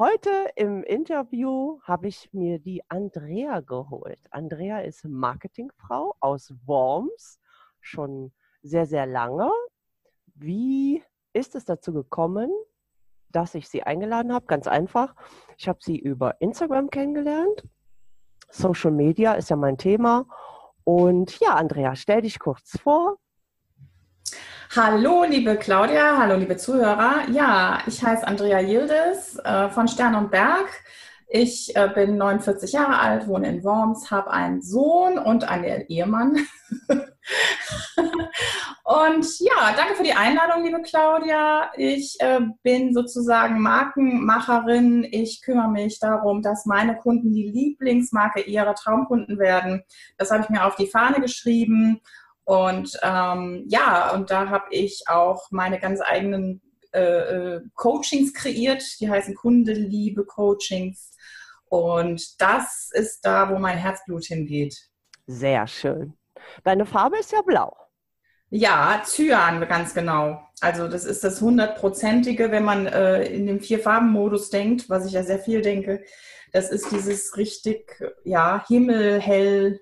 Heute im Interview habe ich mir die Andrea geholt. Andrea ist Marketingfrau aus Worms, schon sehr, sehr lange. Wie ist es dazu gekommen, dass ich sie eingeladen habe? Ganz einfach. Ich habe sie über Instagram kennengelernt. Social Media ist ja mein Thema. Und ja, Andrea, stell dich kurz vor. Hallo, liebe Claudia, hallo, liebe Zuhörer. Ja, ich heiße Andrea Yildiz äh, von Stern und Berg. Ich äh, bin 49 Jahre alt, wohne in Worms, habe einen Sohn und einen Ehemann. und ja, danke für die Einladung, liebe Claudia. Ich äh, bin sozusagen Markenmacherin. Ich kümmere mich darum, dass meine Kunden die Lieblingsmarke ihrer Traumkunden werden. Das habe ich mir auf die Fahne geschrieben und ähm, ja, und da habe ich auch meine ganz eigenen äh, äh, Coachings kreiert, die heißen Kundeliebe Coachings. Und das ist da, wo mein Herzblut hingeht. Sehr schön. Deine Farbe ist ja blau. Ja, Cyan, ganz genau. Also das ist das hundertprozentige, wenn man äh, in dem Vier-Farben-Modus denkt, was ich ja sehr viel denke. Das ist dieses richtig, ja, himmelhell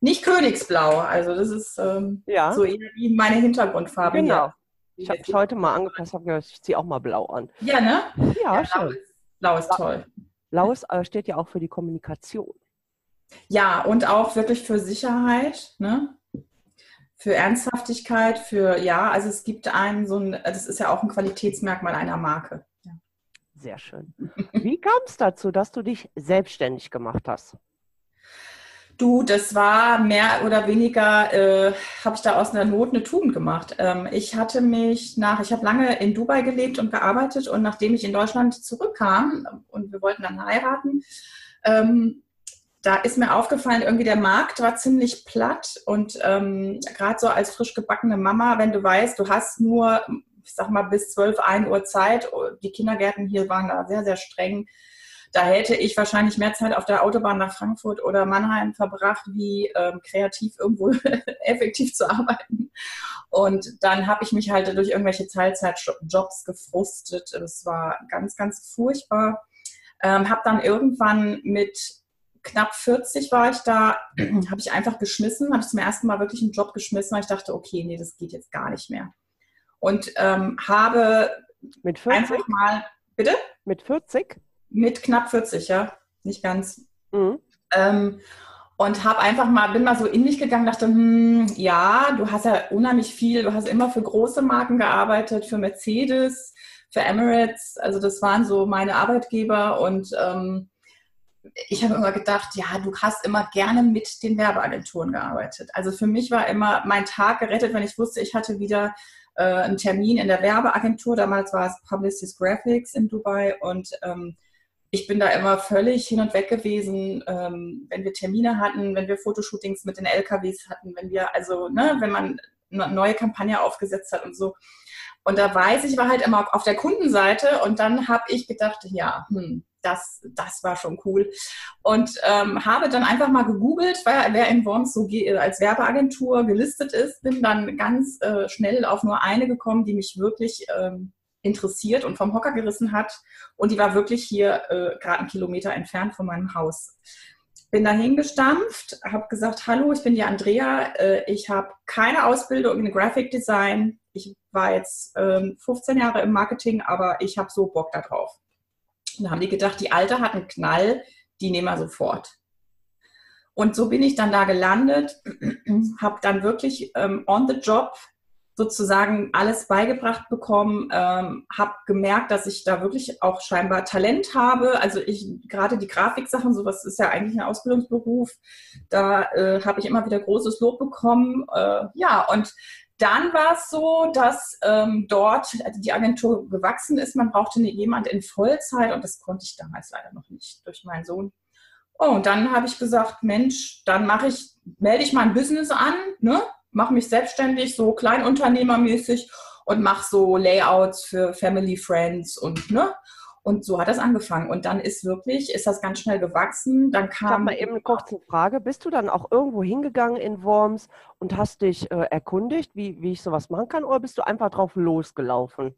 nicht Königsblau, also das ist ähm, ja. so eher wie meine Hintergrundfarbe. Genau. Hier. Ich habe es heute mal angepasst, habe gesagt, ich ziehe auch mal blau an. Ja, ne? Ja, ja schön. Blau ist, blau ist toll. Blau ist, äh, steht ja auch für die Kommunikation. Ja, und auch wirklich für Sicherheit, ne? Für Ernsthaftigkeit, für, ja, also es gibt einen so ein, das ist ja auch ein Qualitätsmerkmal einer Marke. Ja. Sehr schön. Wie kam es dazu, dass du dich selbstständig gemacht hast? Du, das war mehr oder weniger, äh, habe ich da aus einer Not eine Tugend gemacht. Ähm, ich hatte mich nach, ich habe lange in Dubai gelebt und gearbeitet und nachdem ich in Deutschland zurückkam und wir wollten dann heiraten, ähm, da ist mir aufgefallen, irgendwie der Markt war ziemlich platt und ähm, gerade so als frisch gebackene Mama, wenn du weißt, du hast nur, ich sag mal, bis 12, 1 Uhr Zeit, die Kindergärten hier waren da sehr, sehr streng, da hätte ich wahrscheinlich mehr Zeit auf der Autobahn nach Frankfurt oder Mannheim verbracht, wie ähm, kreativ irgendwo effektiv zu arbeiten. Und dann habe ich mich halt durch irgendwelche Teilzeitjobs gefrustet. Es war ganz, ganz furchtbar. Ähm, habe dann irgendwann mit knapp 40 war ich da, habe ich einfach geschmissen, habe ich zum ersten Mal wirklich einen Job geschmissen, weil ich dachte, okay, nee, das geht jetzt gar nicht mehr. Und ähm, habe mit 40? einfach mal, bitte? Mit 40? Mit knapp 40, ja, nicht ganz. Mhm. Ähm, und habe einfach mal, bin mal so in mich gegangen, dachte, hm, ja, du hast ja unheimlich viel, du hast immer für große Marken gearbeitet, für Mercedes, für Emirates, also das waren so meine Arbeitgeber und ähm, ich habe immer gedacht, ja, du hast immer gerne mit den Werbeagenturen gearbeitet. Also für mich war immer mein Tag gerettet, wenn ich wusste, ich hatte wieder äh, einen Termin in der Werbeagentur. Damals war es Publicis Graphics in Dubai und ähm, ich bin da immer völlig hin und weg gewesen, ähm, wenn wir Termine hatten, wenn wir Fotoshootings mit den LKWs hatten, wenn wir, also, ne, wenn man eine neue Kampagne aufgesetzt hat und so. Und da weiß ich, war halt immer auf der Kundenseite und dann habe ich gedacht, ja, hm, das, das war schon cool. Und ähm, habe dann einfach mal gegoogelt, wer, wer in Worms so als Werbeagentur gelistet ist, bin dann ganz äh, schnell auf nur eine gekommen, die mich wirklich ähm, interessiert und vom Hocker gerissen hat. Und die war wirklich hier äh, gerade einen Kilometer entfernt von meinem Haus. Bin da hingestampft, habe gesagt, hallo, ich bin die Andrea, äh, ich habe keine Ausbildung in Graphic Design. Ich war jetzt äh, 15 Jahre im Marketing, aber ich habe so Bock darauf. Da haben die gedacht, die Alte hat einen Knall, die nehmen wir sofort. Und so bin ich dann da gelandet, habe dann wirklich ähm, on the job sozusagen alles beigebracht bekommen, ähm, habe gemerkt, dass ich da wirklich auch scheinbar Talent habe. Also ich gerade die Grafiksachen, sowas ist ja eigentlich ein Ausbildungsberuf, da äh, habe ich immer wieder großes Lob bekommen. Äh, ja, und dann war es so, dass ähm, dort die Agentur gewachsen ist. Man brauchte jemand in Vollzeit und das konnte ich damals leider noch nicht durch meinen Sohn. Oh, und dann habe ich gesagt, Mensch, dann mache ich, melde ich mal ein Business an, ne? Mache mich selbstständig, so kleinunternehmermäßig und mache so Layouts für Family, Friends und ne. Und so hat das angefangen. Und dann ist wirklich, ist das ganz schnell gewachsen. Dann kam. Ich habe mal eben eine kurze Frage. Bist du dann auch irgendwo hingegangen in Worms und hast dich äh, erkundigt, wie, wie ich sowas machen kann, oder bist du einfach drauf losgelaufen?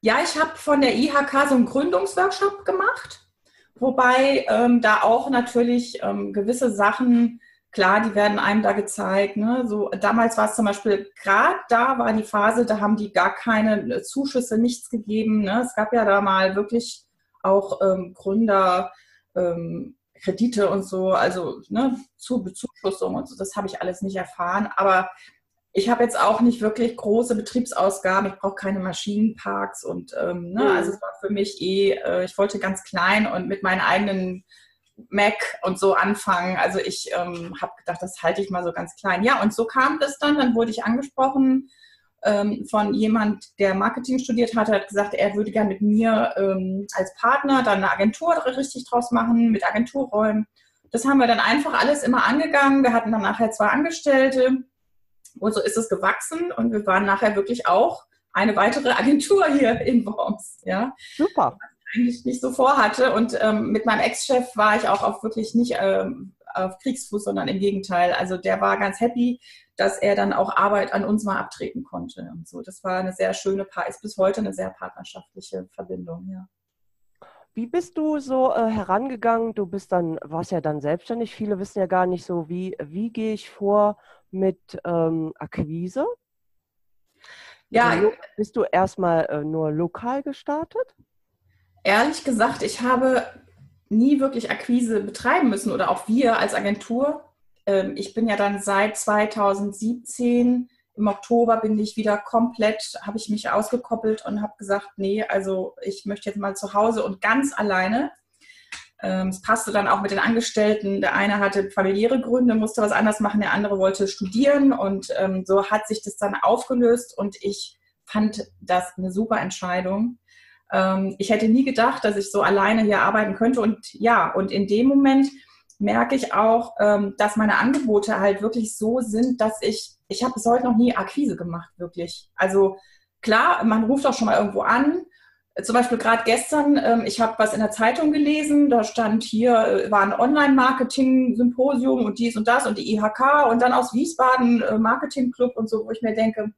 Ja, ich habe von der IHK so einen Gründungsworkshop gemacht, wobei ähm, da auch natürlich ähm, gewisse Sachen, klar, die werden einem da gezeigt. Ne? So, damals war es zum Beispiel, gerade da war die Phase, da haben die gar keine äh, Zuschüsse, nichts gegeben. Ne? Es gab ja da mal wirklich auch ähm, Gründer, ähm, Kredite und so, also ne, zur Bezuschussung und so, das habe ich alles nicht erfahren. Aber ich habe jetzt auch nicht wirklich große Betriebsausgaben. Ich brauche keine Maschinenparks und ähm, ne, mhm. also es war für mich eh, äh, ich wollte ganz klein und mit meinen eigenen Mac und so anfangen. Also ich ähm, habe gedacht, das halte ich mal so ganz klein. Ja, und so kam das dann. Dann wurde ich angesprochen ähm, von jemand, der Marketing studiert hatte, hat gesagt, er würde gerne mit mir ähm, als Partner dann eine Agentur richtig draus machen, mit Agenturräumen. Das haben wir dann einfach alles immer angegangen. Wir hatten dann nachher zwei Angestellte und so ist es gewachsen und wir waren nachher wirklich auch eine weitere Agentur hier in Worms. Ja. Super. Eigentlich nicht so vorhatte. Und ähm, mit meinem Ex-Chef war ich auch auf wirklich nicht ähm, auf Kriegsfuß, sondern im Gegenteil. Also der war ganz happy, dass er dann auch Arbeit an uns mal abtreten konnte und so. Das war eine sehr schöne, ist bis heute eine sehr partnerschaftliche Verbindung, ja. Wie bist du so äh, herangegangen? Du bist dann, warst ja dann selbstständig. Viele wissen ja gar nicht so, wie, wie gehe ich vor mit ähm, Akquise? Ja. Also, bist du erstmal äh, nur lokal gestartet? Ehrlich gesagt, ich habe nie wirklich Akquise betreiben müssen oder auch wir als Agentur. Ähm, ich bin ja dann seit 2017 im Oktober bin ich wieder komplett, habe ich mich ausgekoppelt und habe gesagt, nee, also ich möchte jetzt mal zu Hause und ganz alleine. Ähm, es passte dann auch mit den Angestellten. Der eine hatte familiäre Gründe, musste was anderes machen, der andere wollte studieren und ähm, so hat sich das dann aufgelöst und ich fand das eine super Entscheidung. Ähm, ich hätte nie gedacht, dass ich so alleine hier arbeiten könnte und ja, und in dem Moment merke ich auch, ähm, dass meine Angebote halt wirklich so sind, dass ich, ich habe bis heute noch nie Akquise gemacht, wirklich. Also klar, man ruft auch schon mal irgendwo an. Zum Beispiel gerade gestern, ähm, ich habe was in der Zeitung gelesen, da stand hier, äh, war ein Online-Marketing-Symposium und dies und das und die IHK und dann aus Wiesbaden äh, Marketing-Club und so, wo ich mir denke,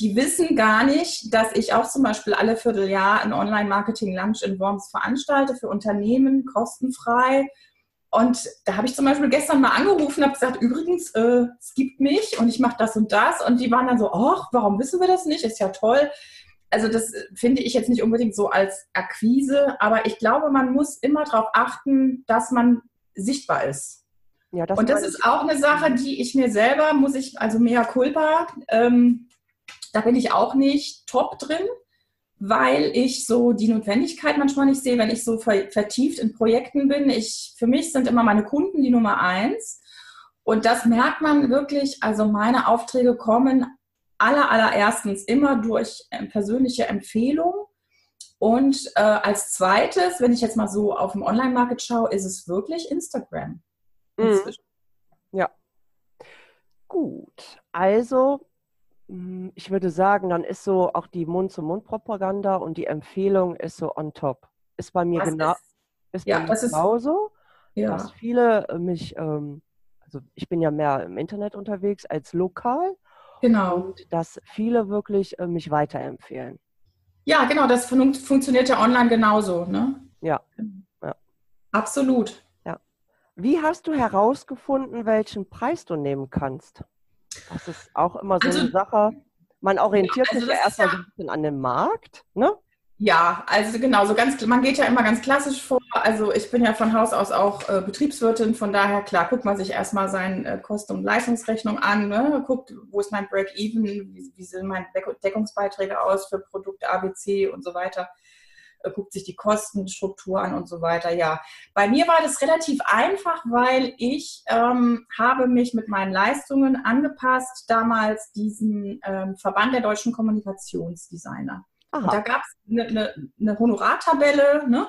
die wissen gar nicht, dass ich auch zum Beispiel alle Vierteljahr ein Online-Marketing-Lunch in Worms veranstalte für Unternehmen, kostenfrei und da habe ich zum Beispiel gestern mal angerufen und habe gesagt, übrigens, äh, es gibt mich und ich mache das und das. Und die waren dann so, ach, warum wissen wir das nicht? Ist ja toll. Also das finde ich jetzt nicht unbedingt so als Akquise, aber ich glaube, man muss immer darauf achten, dass man sichtbar ist. Ja, das und das ist auch eine Sache, die ich mir selber, muss ich, also mehr culpa, ähm, da bin ich auch nicht top drin weil ich so die Notwendigkeit manchmal nicht sehe, wenn ich so vertieft in Projekten bin. Ich, für mich sind immer meine Kunden die Nummer eins. Und das merkt man wirklich. Also meine Aufträge kommen aller, allererstens immer durch äh, persönliche Empfehlung. Und äh, als zweites, wenn ich jetzt mal so auf dem Online-Market schaue, ist es wirklich Instagram. Mhm. Ja. Gut. Also ich würde sagen, dann ist so auch die Mund-zu-Mund-Propaganda und die Empfehlung ist so on top. Ist bei mir, genau, ist, ist ja, bei mir genauso, ist, ja. dass viele äh, mich, ähm, also ich bin ja mehr im Internet unterwegs als lokal. Genau. Und dass viele wirklich äh, mich weiterempfehlen. Ja, genau, das fun funktioniert ja online genauso, ne? Ja. ja. Absolut. Ja. Wie hast du herausgefunden, welchen Preis du nehmen kannst? Das ist auch immer so also, eine Sache. Man orientiert ja, also sich ja erstmal ja, so ein bisschen an dem Markt, ne? Ja, also genau, so ganz, man geht ja immer ganz klassisch vor. Also ich bin ja von Haus aus auch äh, Betriebswirtin, von daher klar, guckt man sich erstmal seine äh, Kosten- und Leistungsrechnung an, ne? guckt, wo ist mein Break-Even, wie, wie sehen meine Deckungsbeiträge aus für Produkt ABC und so weiter. Äh, guckt sich die Kostenstruktur an und so weiter. Ja, bei mir war das relativ einfach, weil ich ähm, habe mich mit meinen Leistungen angepasst, damals diesen ähm, Verband der deutschen Kommunikationsdesigner. Da gab es eine, eine, eine Honorartabelle, ne?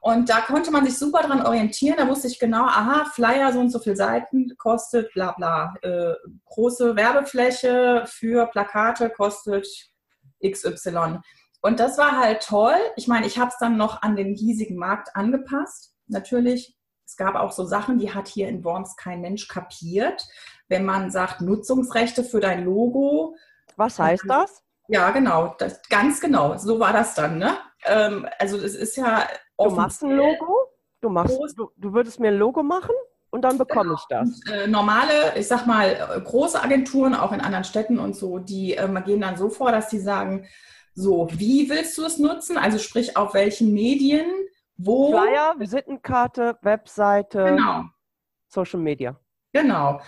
Und da konnte man sich super dran orientieren. Da wusste ich genau, aha, Flyer so und so viele Seiten kostet, bla bla. Äh, große Werbefläche für Plakate kostet XY. Und das war halt toll. Ich meine, ich habe es dann noch an den hiesigen Markt angepasst. Natürlich, es gab auch so Sachen, die hat hier in Worms kein Mensch kapiert. Wenn man sagt, Nutzungsrechte für dein Logo. Was heißt das? Ja, genau, das, ganz genau. So war das dann. Ne? Ähm, also es ist ja. Du machst ein Logo, du machst, du, du würdest mir ein Logo machen und dann bekomme ich das. Und, äh, normale, ich sag mal, äh, große Agenturen, auch in anderen Städten und so, die äh, gehen dann so vor, dass die sagen, so, wie willst du es nutzen? Also sprich, auf welchen Medien, wo. Flyer, Visitenkarte, Webseite, genau. Social Media. Genau.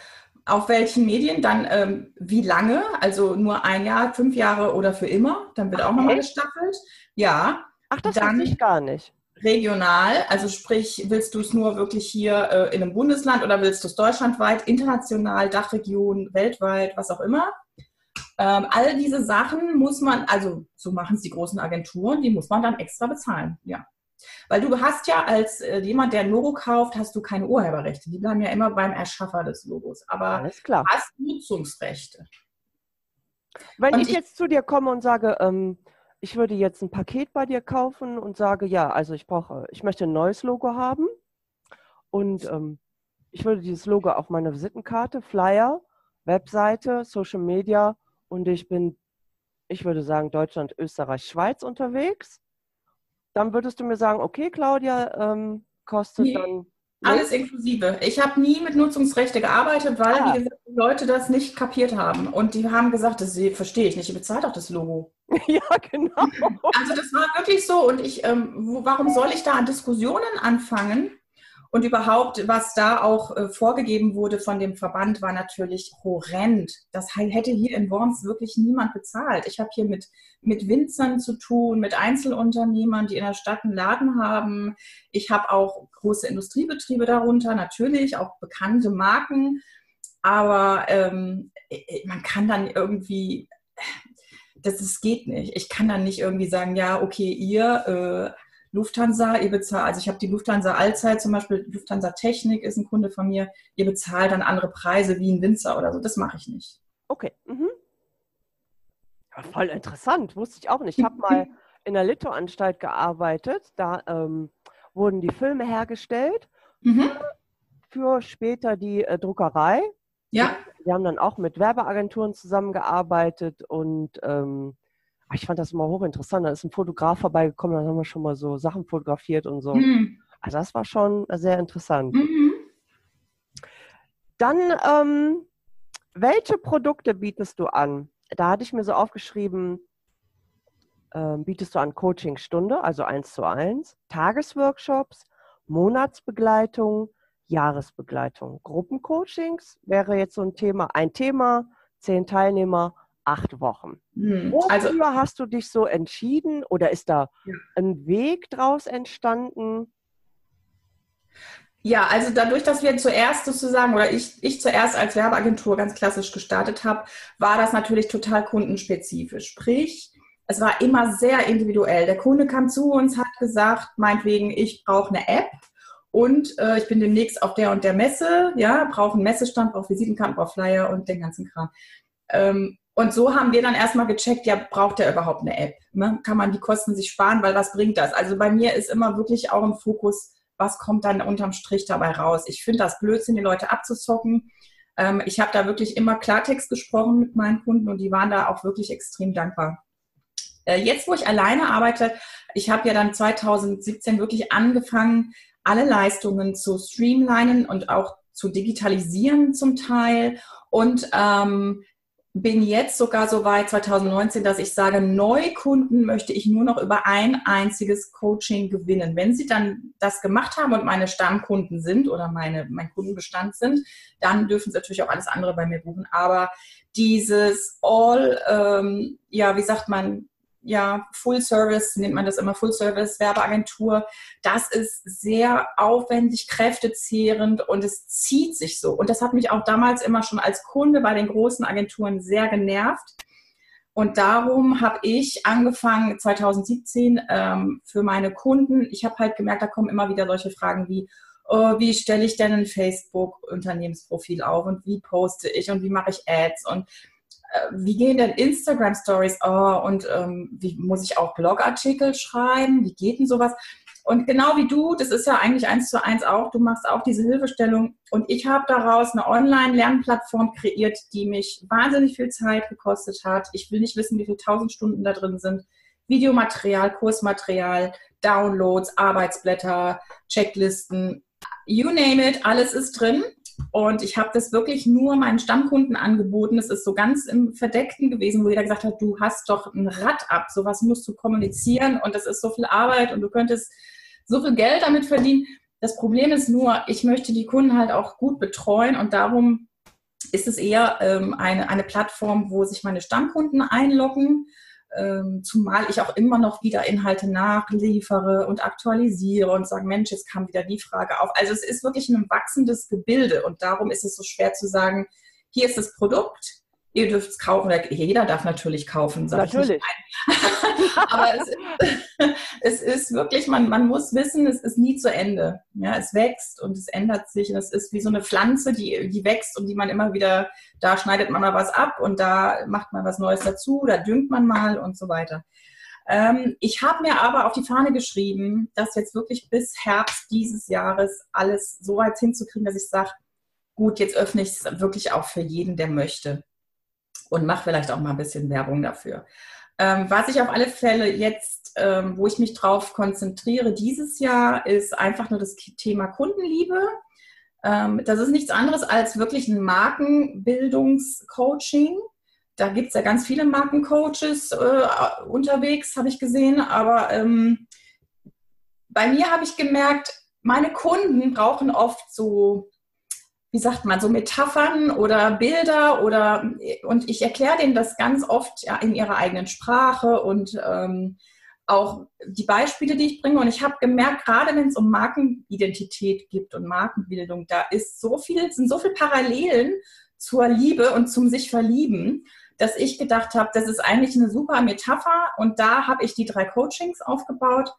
Auf welchen Medien, dann ähm, wie lange, also nur ein Jahr, fünf Jahre oder für immer, dann wird Ach, auch nochmal gestaffelt. Ja. Ach, das dann, ich gar nicht regional, also sprich, willst du es nur wirklich hier äh, in einem Bundesland oder willst du es deutschlandweit, international, Dachregion, weltweit, was auch immer. Ähm, all diese Sachen muss man, also so machen es die großen Agenturen, die muss man dann extra bezahlen, ja. Weil du hast ja als äh, jemand, der ein Logo kauft, hast du keine Urheberrechte. Die bleiben ja immer beim Erschaffer des Logos. Aber du hast Nutzungsrechte. Wenn und ich, jetzt zu dir komme und sage, ähm, ich würde jetzt ein Paket bei dir kaufen und sage, ja, also ich brauche, ich möchte ein neues Logo haben und ähm, ich würde dieses Logo auf meine Visitenkarte, Flyer, Webseite, Social Media und ich bin, ich würde sagen, Deutschland, Österreich, Schweiz unterwegs. Dann würdest du mir sagen, okay, Claudia, ähm, kostet nee. dann alles inklusive. Ich habe nie mit Nutzungsrechte gearbeitet, weil ah. die Leute das nicht kapiert haben. Und die haben gesagt, das verstehe ich nicht, ihr bezahlt doch das Logo. ja, genau. Also das war wirklich so. Und ich, ähm, warum soll ich da an Diskussionen anfangen, und überhaupt, was da auch äh, vorgegeben wurde von dem Verband, war natürlich horrend. Das hätte hier in Worms wirklich niemand bezahlt. Ich habe hier mit, mit Winzern zu tun, mit Einzelunternehmern, die in der Stadt einen Laden haben. Ich habe auch große Industriebetriebe darunter, natürlich, auch bekannte Marken. Aber ähm, man kann dann irgendwie, das, das geht nicht. Ich kann dann nicht irgendwie sagen, ja, okay, ihr äh, Lufthansa, ihr bezahlt, also ich habe die Lufthansa Allzeit zum Beispiel, Lufthansa Technik ist ein Kunde von mir, ihr bezahlt dann andere Preise wie ein Winzer oder so. Das mache ich nicht. Okay. Mhm. Ja, voll interessant, wusste ich auch nicht. Ich habe mal in der Lithoanstalt gearbeitet, da ähm, wurden die Filme hergestellt mhm. für, später die äh, Druckerei. Ja. Wir haben dann auch mit Werbeagenturen zusammengearbeitet und ähm, ich fand das immer hochinteressant. Da ist ein Fotograf vorbeigekommen, dann haben wir schon mal so Sachen fotografiert und so. Mhm. Also das war schon sehr interessant. Mhm. Dann, ähm, welche Produkte bietest du an? Da hatte ich mir so aufgeschrieben, ähm, bietest du an Coachingstunde, also eins zu eins, Tagesworkshops, Monatsbegleitung, Jahresbegleitung, Gruppencoachings wäre jetzt so ein Thema, ein Thema, zehn Teilnehmer, acht Wochen. Hm. Wofür also, hast du dich so entschieden oder ist da ja. ein Weg draus entstanden? Ja, also dadurch, dass wir zuerst sozusagen oder ich, ich zuerst als Werbeagentur ganz klassisch gestartet habe, war das natürlich total kundenspezifisch. Sprich, es war immer sehr individuell. Der Kunde kam zu uns, hat gesagt, meinetwegen, ich brauche eine App und äh, ich bin demnächst auf der und der Messe, ja, brauche einen Messestand, brauche Visitenkarten, brauche Flyer und den ganzen Kram. Ähm, und so haben wir dann erstmal gecheckt, ja, braucht er überhaupt eine App? Ne? Kann man die Kosten sich sparen, weil was bringt das? Also bei mir ist immer wirklich auch im Fokus, was kommt dann unterm Strich dabei raus? Ich finde das Blödsinn, die Leute abzuzocken. Ähm, ich habe da wirklich immer Klartext gesprochen mit meinen Kunden und die waren da auch wirklich extrem dankbar. Äh, jetzt, wo ich alleine arbeite, ich habe ja dann 2017 wirklich angefangen, alle Leistungen zu streamlinen und auch zu digitalisieren zum Teil und ähm, bin jetzt sogar so weit 2019, dass ich sage, Neukunden möchte ich nur noch über ein einziges Coaching gewinnen. Wenn sie dann das gemacht haben und meine Stammkunden sind oder meine, mein Kundenbestand sind, dann dürfen sie natürlich auch alles andere bei mir buchen. Aber dieses All, ähm, ja, wie sagt man, ja, Full Service, nennt man das immer Full Service Werbeagentur. Das ist sehr aufwendig, kräftezehrend und es zieht sich so. Und das hat mich auch damals immer schon als Kunde bei den großen Agenturen sehr genervt. Und darum habe ich angefangen 2017 ähm, für meine Kunden. Ich habe halt gemerkt, da kommen immer wieder solche Fragen wie, oh, wie stelle ich denn ein Facebook-Unternehmensprofil auf und wie poste ich und wie mache ich Ads und wie gehen denn Instagram Stories? Oh, und ähm, wie muss ich auch Blogartikel schreiben? Wie geht denn sowas? Und genau wie du, das ist ja eigentlich eins zu eins auch, du machst auch diese Hilfestellung. Und ich habe daraus eine Online-Lernplattform kreiert, die mich wahnsinnig viel Zeit gekostet hat. Ich will nicht wissen, wie viele tausend Stunden da drin sind. Videomaterial, Kursmaterial, Downloads, Arbeitsblätter, Checklisten, you name it, alles ist drin. Und ich habe das wirklich nur meinen Stammkunden angeboten. Es ist so ganz im Verdeckten gewesen, wo jeder gesagt hat, du hast doch ein Rad ab, sowas musst du kommunizieren und das ist so viel Arbeit und du könntest so viel Geld damit verdienen. Das Problem ist nur, ich möchte die Kunden halt auch gut betreuen und darum ist es eher ähm, eine, eine Plattform, wo sich meine Stammkunden einloggen ähm, zumal ich auch immer noch wieder Inhalte nachliefere und aktualisiere und sage, Mensch, jetzt kam wieder die Frage auf. Also es ist wirklich ein wachsendes Gebilde und darum ist es so schwer zu sagen, hier ist das Produkt, ihr dürft es kaufen. Jeder darf natürlich kaufen, natürlich. Aber es ist, es ist, wirklich, man, man muss wissen, es ist nie zu Ende. Ja, es wächst und es ändert sich. Und es ist wie so eine Pflanze, die, die wächst und die man immer wieder, da schneidet man mal was ab und da macht man was Neues dazu, da düngt man mal und so weiter. Ähm, ich habe mir aber auf die Fahne geschrieben, dass jetzt wirklich bis Herbst dieses Jahres alles so weit hinzukriegen, dass ich sage, gut, jetzt öffne ich es wirklich auch für jeden, der möchte und mache vielleicht auch mal ein bisschen Werbung dafür. Ähm, was ich auf alle Fälle jetzt, ähm, wo ich mich drauf konzentriere dieses Jahr, ist einfach nur das Thema Kundenliebe. Ähm, das ist nichts anderes als wirklich ein Markenbildungscoaching. Da gibt es ja ganz viele Markencoaches äh, unterwegs, habe ich gesehen. Aber ähm, bei mir habe ich gemerkt, meine Kunden brauchen oft so wie sagt man, so Metaphern oder Bilder oder und ich erkläre denen das ganz oft ja, in ihrer eigenen Sprache und ähm, auch die Beispiele, die ich bringe. Und ich habe gemerkt, gerade wenn es um Markenidentität gibt und Markenbildung, da ist so viel, sind so viele Parallelen zur Liebe und zum sich verlieben, dass ich gedacht habe, das ist eigentlich eine super Metapher. Und da habe ich die drei Coachings aufgebaut.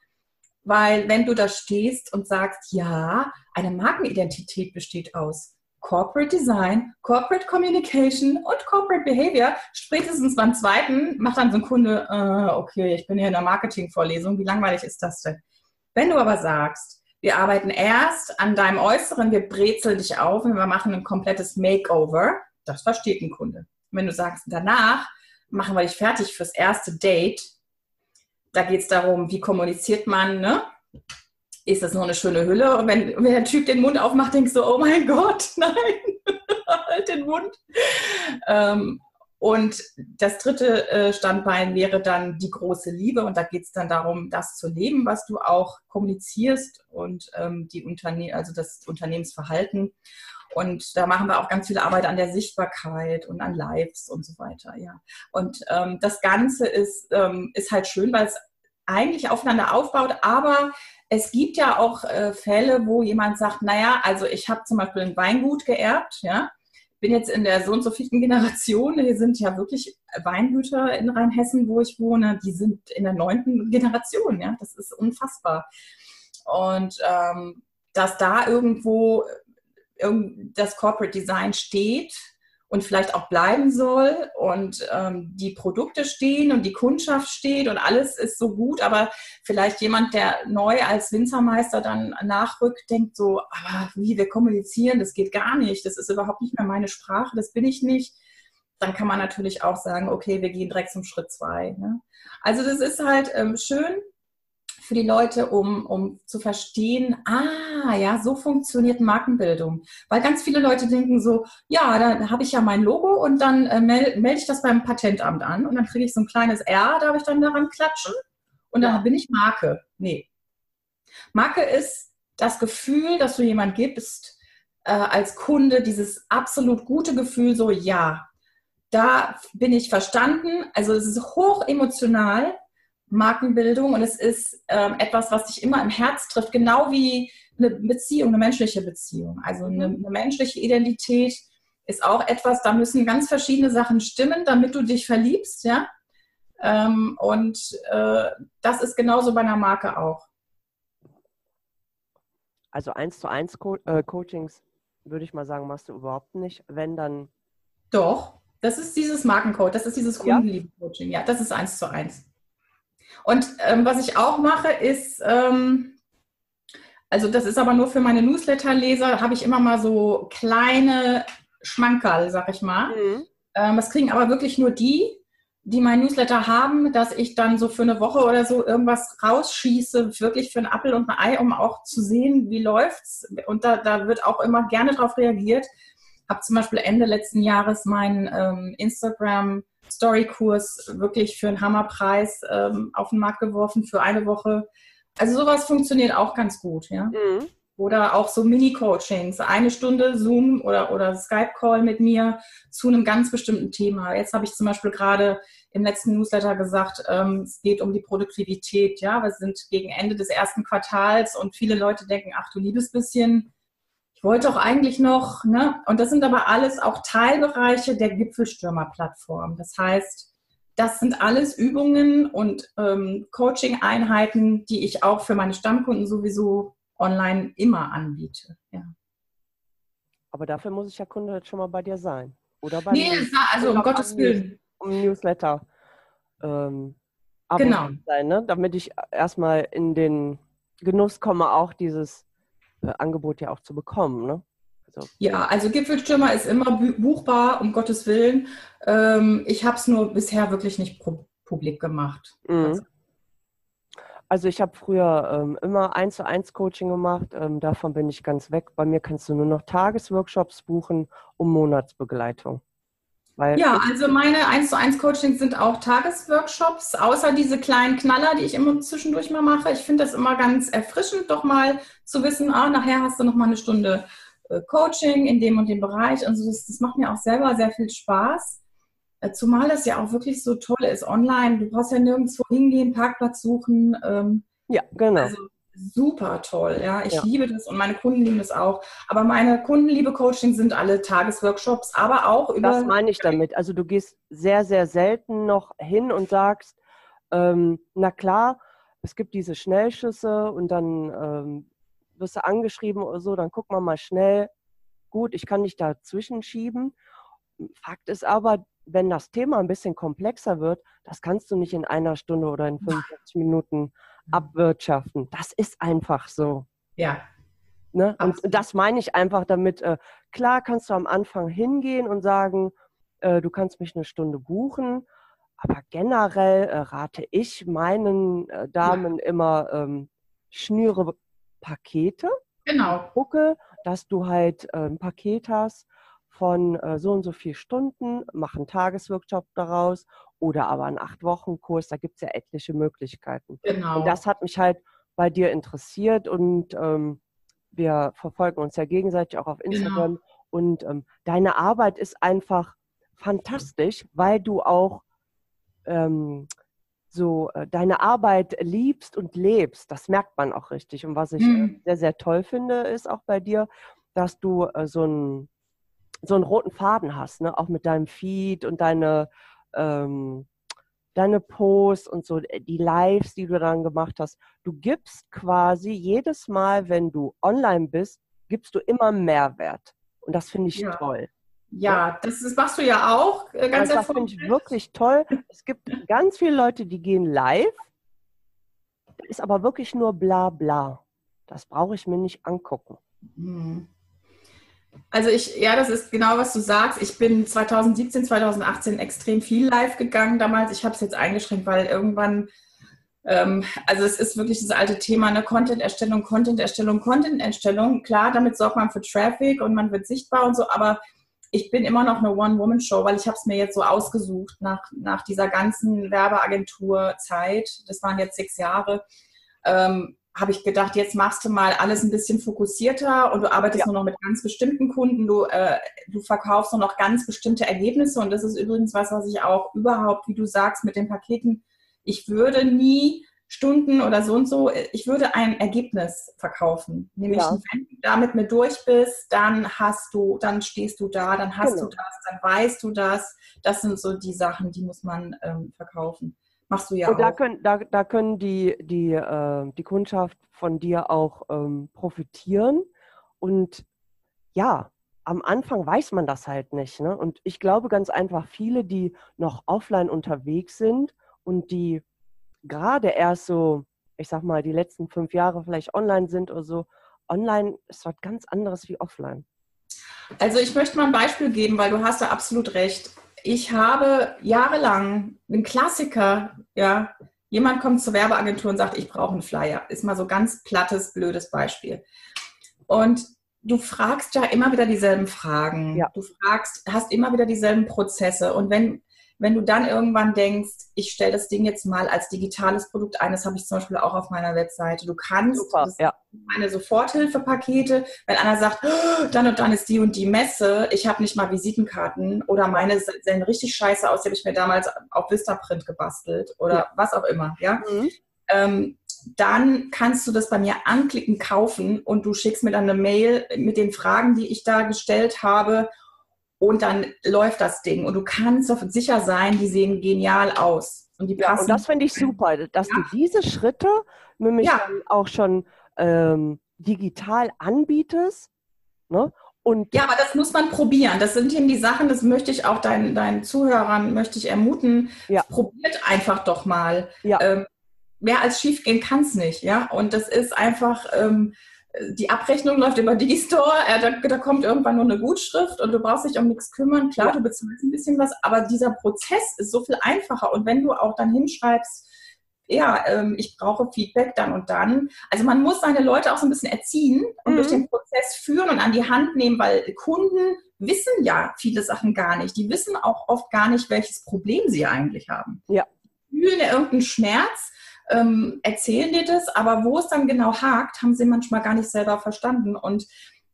Weil wenn du da stehst und sagst, ja, eine Markenidentität besteht aus Corporate Design, Corporate Communication und Corporate Behavior. Spätestens beim zweiten macht dann so ein Kunde, äh, okay, ich bin hier in der Marketing-Vorlesung, wie langweilig ist das denn? Wenn du aber sagst, wir arbeiten erst an deinem Äußeren, wir brezeln dich auf und wir machen ein komplettes Makeover, das versteht ein Kunde. Wenn du sagst, danach machen wir dich fertig fürs erste Date, da geht es darum, wie kommuniziert man, ne? Ist das nur eine schöne Hülle? Und wenn, wenn der Typ den Mund aufmacht, denkst du, oh mein Gott, nein, halt den Mund. Ähm, und das dritte äh, Standbein wäre dann die große Liebe. Und da geht es dann darum, das zu leben, was du auch kommunizierst und ähm, die Unterne also das Unternehmensverhalten. Und da machen wir auch ganz viel Arbeit an der Sichtbarkeit und an Lives und so weiter. Ja. Und ähm, das Ganze ist, ähm, ist halt schön, weil es eigentlich aufeinander aufbaut, aber es gibt ja auch äh, Fälle, wo jemand sagt, naja, also ich habe zum Beispiel ein Weingut geerbt, ja, bin jetzt in der so und so vierten Generation. Hier sind ja wirklich Weingüter in Rheinhessen, wo ich wohne, die sind in der neunten Generation, ja, das ist unfassbar. Und ähm, dass da irgendwo das Corporate Design steht, und vielleicht auch bleiben soll und ähm, die Produkte stehen und die Kundschaft steht und alles ist so gut, aber vielleicht jemand, der neu als Winzermeister dann nachrückt, denkt so, aber wie wir kommunizieren, das geht gar nicht, das ist überhaupt nicht mehr meine Sprache, das bin ich nicht. Dann kann man natürlich auch sagen, okay, wir gehen direkt zum Schritt zwei. Ne? Also das ist halt ähm, schön, für die Leute, um, um zu verstehen, ah, ja, so funktioniert Markenbildung. Weil ganz viele Leute denken so, ja, dann habe ich ja mein Logo und dann äh, melde meld ich das beim Patentamt an und dann kriege ich so ein kleines R, darf ich dann daran klatschen und dann bin ich Marke. Nee. Marke ist das Gefühl, dass du jemand gibst, äh, als Kunde, dieses absolut gute Gefühl, so, ja, da bin ich verstanden. Also es ist hoch emotional Markenbildung und es ist ähm, etwas, was dich immer im Herz trifft, genau wie eine Beziehung, eine menschliche Beziehung. Also eine, mhm. eine menschliche Identität ist auch etwas, da müssen ganz verschiedene Sachen stimmen, damit du dich verliebst, ja. Ähm, und äh, das ist genauso bei einer Marke auch. Also eins zu eins Co äh, Coachings würde ich mal sagen, machst du überhaupt nicht. Wenn dann. Doch, das ist dieses Markencode, das ist dieses Kundenliebe-Coaching, ja. ja, das ist eins zu eins. Und ähm, was ich auch mache, ist, ähm, Also das ist aber nur für meine Newsletter-Leser, habe ich immer mal so kleine Schmankerl, sag ich mal. Mhm. Ähm, das kriegen aber wirklich nur die, die mein Newsletter haben, dass ich dann so für eine Woche oder so irgendwas rausschieße, wirklich für einen Apfel und ein Ei, um auch zu sehen, wie läuft's. Und da, da wird auch immer gerne darauf reagiert. Habe zum Beispiel Ende letzten Jahres meinen ähm, Instagram Story-Kurs wirklich für einen Hammerpreis ähm, auf den Markt geworfen für eine Woche. Also sowas funktioniert auch ganz gut, ja. Mhm. Oder auch so Mini-Coachings, eine Stunde Zoom oder, oder Skype-Call mit mir zu einem ganz bestimmten Thema. Jetzt habe ich zum Beispiel gerade im letzten Newsletter gesagt, ähm, es geht um die Produktivität. Ja, wir sind gegen Ende des ersten Quartals und viele Leute denken, ach du liebes bisschen, ich wollte auch eigentlich noch, ne? Und das sind aber alles auch Teilbereiche der Gipfelstürmer-Plattform. Das heißt, das sind alles Übungen und ähm, Coaching-Einheiten, die ich auch für meine Stammkunden sowieso online immer anbiete. Ja. Aber dafür muss ich ja Kunde jetzt schon mal bei dir sein. Oder bei nee, News, also um Gottes Willen. Um Newsletter. Ähm, genau. Sein, ne? Damit ich erstmal in den Genuss komme, auch dieses äh, Angebot ja auch zu bekommen. Ne? Also, ja, also Gipfelstürmer ist immer buchbar, um Gottes Willen. Ähm, ich habe es nur bisher wirklich nicht publik gemacht. Mhm. Also also ich habe früher ähm, immer eins zu eins Coaching gemacht. Ähm, davon bin ich ganz weg. Bei mir kannst du nur noch Tagesworkshops buchen um Monatsbegleitung. Weil ja, also meine eins zu eins Coachings sind auch Tagesworkshops, außer diese kleinen Knaller, die ich immer zwischendurch mal mache. Ich finde das immer ganz erfrischend, doch mal zu wissen, ah, nachher hast du noch mal eine Stunde äh, Coaching in dem und dem Bereich. Also das, das macht mir auch selber sehr viel Spaß. Äh, zumal es ja auch wirklich so toll ist online. Du brauchst ja nirgendwo hingehen, Parkplatz suchen. Ähm, ja, genau. Also super toll. Ja, ich ja. liebe das und meine Kunden lieben das auch. Aber meine Kundenliebe-Coachings sind alle Tagesworkshops, aber auch über. Das meine ich damit. Also du gehst sehr, sehr selten noch hin und sagst, ähm, na klar, es gibt diese Schnellschüsse und dann ähm, wirst du angeschrieben oder so, dann guck mal mal schnell. Gut, ich kann dich dazwischen schieben. Fakt ist aber, wenn das Thema ein bisschen komplexer wird, das kannst du nicht in einer Stunde oder in 45 Minuten. Abwirtschaften. Das ist einfach so. Ja. Ne? Und das meine ich einfach damit, äh, klar kannst du am Anfang hingehen und sagen, äh, du kannst mich eine Stunde buchen, aber generell äh, rate ich meinen äh, Damen ja. immer, ähm, schnüre Pakete. Genau. Gucke, dass du halt äh, ein Paket hast, von äh, so und so vier Stunden, mach einen Tagesworkshop daraus oder aber einen Acht-Wochen-Kurs. Da gibt es ja etliche Möglichkeiten. Genau. Und das hat mich halt bei dir interessiert und ähm, wir verfolgen uns ja gegenseitig auch auf Instagram. Genau. Und ähm, deine Arbeit ist einfach fantastisch, weil du auch ähm, so äh, deine Arbeit liebst und lebst. Das merkt man auch richtig. Und was ich mhm. äh, sehr, sehr toll finde, ist auch bei dir, dass du äh, so ein so einen roten Faden hast, ne? auch mit deinem Feed und deine, ähm, deine Posts und so, äh, die Lives, die du dann gemacht hast. Du gibst quasi jedes Mal, wenn du online bist, gibst du immer Mehrwert. Und das finde ich ja. toll. Ja, das, das, machst du ja auch äh, ganz Das finde ich wirklich toll. Es gibt ganz viele Leute, die gehen live, ist aber wirklich nur bla bla. Das brauche ich mir nicht angucken. Mhm. Also ich, ja, das ist genau, was du sagst. Ich bin 2017, 2018 extrem viel live gegangen damals. Ich habe es jetzt eingeschränkt, weil irgendwann, ähm, also es ist wirklich das alte Thema, eine Content-Erstellung, Content-Erstellung, Content-Erstellung. Klar, damit sorgt man für Traffic und man wird sichtbar und so, aber ich bin immer noch eine One-Woman-Show, weil ich habe es mir jetzt so ausgesucht nach, nach dieser ganzen Werbeagentur-Zeit. Das waren jetzt sechs Jahre. Ähm, habe ich gedacht, jetzt machst du mal alles ein bisschen fokussierter und du arbeitest ja. nur noch mit ganz bestimmten Kunden, du, äh, du verkaufst nur noch ganz bestimmte Ergebnisse und das ist übrigens was, was ich auch überhaupt, wie du sagst, mit den Paketen, ich würde nie Stunden oder so und so, ich würde ein Ergebnis verkaufen. Nämlich, ja. wenn du damit mit durch bist, dann hast du, dann stehst du da, dann hast genau. du das, dann weißt du das. Das sind so die Sachen, die muss man ähm, verkaufen. Machst du ja Und auch. Da können, da, da können die, die, äh, die Kundschaft von dir auch ähm, profitieren. Und ja, am Anfang weiß man das halt nicht. Ne? Und ich glaube ganz einfach, viele, die noch offline unterwegs sind und die gerade erst so, ich sag mal, die letzten fünf Jahre vielleicht online sind oder so online ist was ganz anderes wie offline. Also ich möchte mal ein Beispiel geben, weil du hast da absolut recht. Ich habe jahrelang einen Klassiker, ja, jemand kommt zur Werbeagentur und sagt, ich brauche einen Flyer. Ist mal so ganz plattes, blödes Beispiel. Und du fragst ja immer wieder dieselben Fragen. Ja. Du fragst, hast immer wieder dieselben Prozesse. Und wenn wenn du dann irgendwann denkst, ich stelle das Ding jetzt mal als digitales Produkt ein, das habe ich zum Beispiel auch auf meiner Webseite. Du kannst Super, ja. meine Soforthilfepakete, wenn einer sagt, oh, dann und dann ist die und die Messe, ich habe nicht mal Visitenkarten oder meine sehen richtig scheiße aus, die habe ich mir damals auf Vistaprint gebastelt oder ja. was auch immer, ja. Mhm. Ähm, dann kannst du das bei mir anklicken, kaufen und du schickst mir dann eine Mail mit den Fragen, die ich da gestellt habe und dann läuft das Ding. Und du kannst sicher sein, die sehen genial aus. Und die passen. Ja, und das finde ich super, dass ja. du diese Schritte nämlich ja. dann auch schon ähm, digital anbietest. Ne? Und ja, aber das muss man probieren. Das sind eben die Sachen, das möchte ich auch deinen, deinen Zuhörern möchte ich ermuten. Ja. Probiert einfach doch mal. Ja. Ähm, mehr als schief gehen kann es nicht, ja. Und das ist einfach, ähm, die Abrechnung läuft über Digistore, äh, da, da, kommt irgendwann nur eine Gutschrift und du brauchst dich um nichts kümmern. Klar, ja. du bezahlst ein bisschen was, aber dieser Prozess ist so viel einfacher. Und wenn du auch dann hinschreibst, ja, ähm, ich brauche Feedback dann und dann. Also man muss seine Leute auch so ein bisschen erziehen und mhm. durch den Prozess führen und an die Hand nehmen, weil Kunden wissen ja viele Sachen gar nicht. Die wissen auch oft gar nicht, welches Problem sie eigentlich haben. Ja. Die fühlen ja irgendeinen Schmerz ähm, erzählen dir das, aber wo es dann genau hakt, haben sie manchmal gar nicht selber verstanden. Und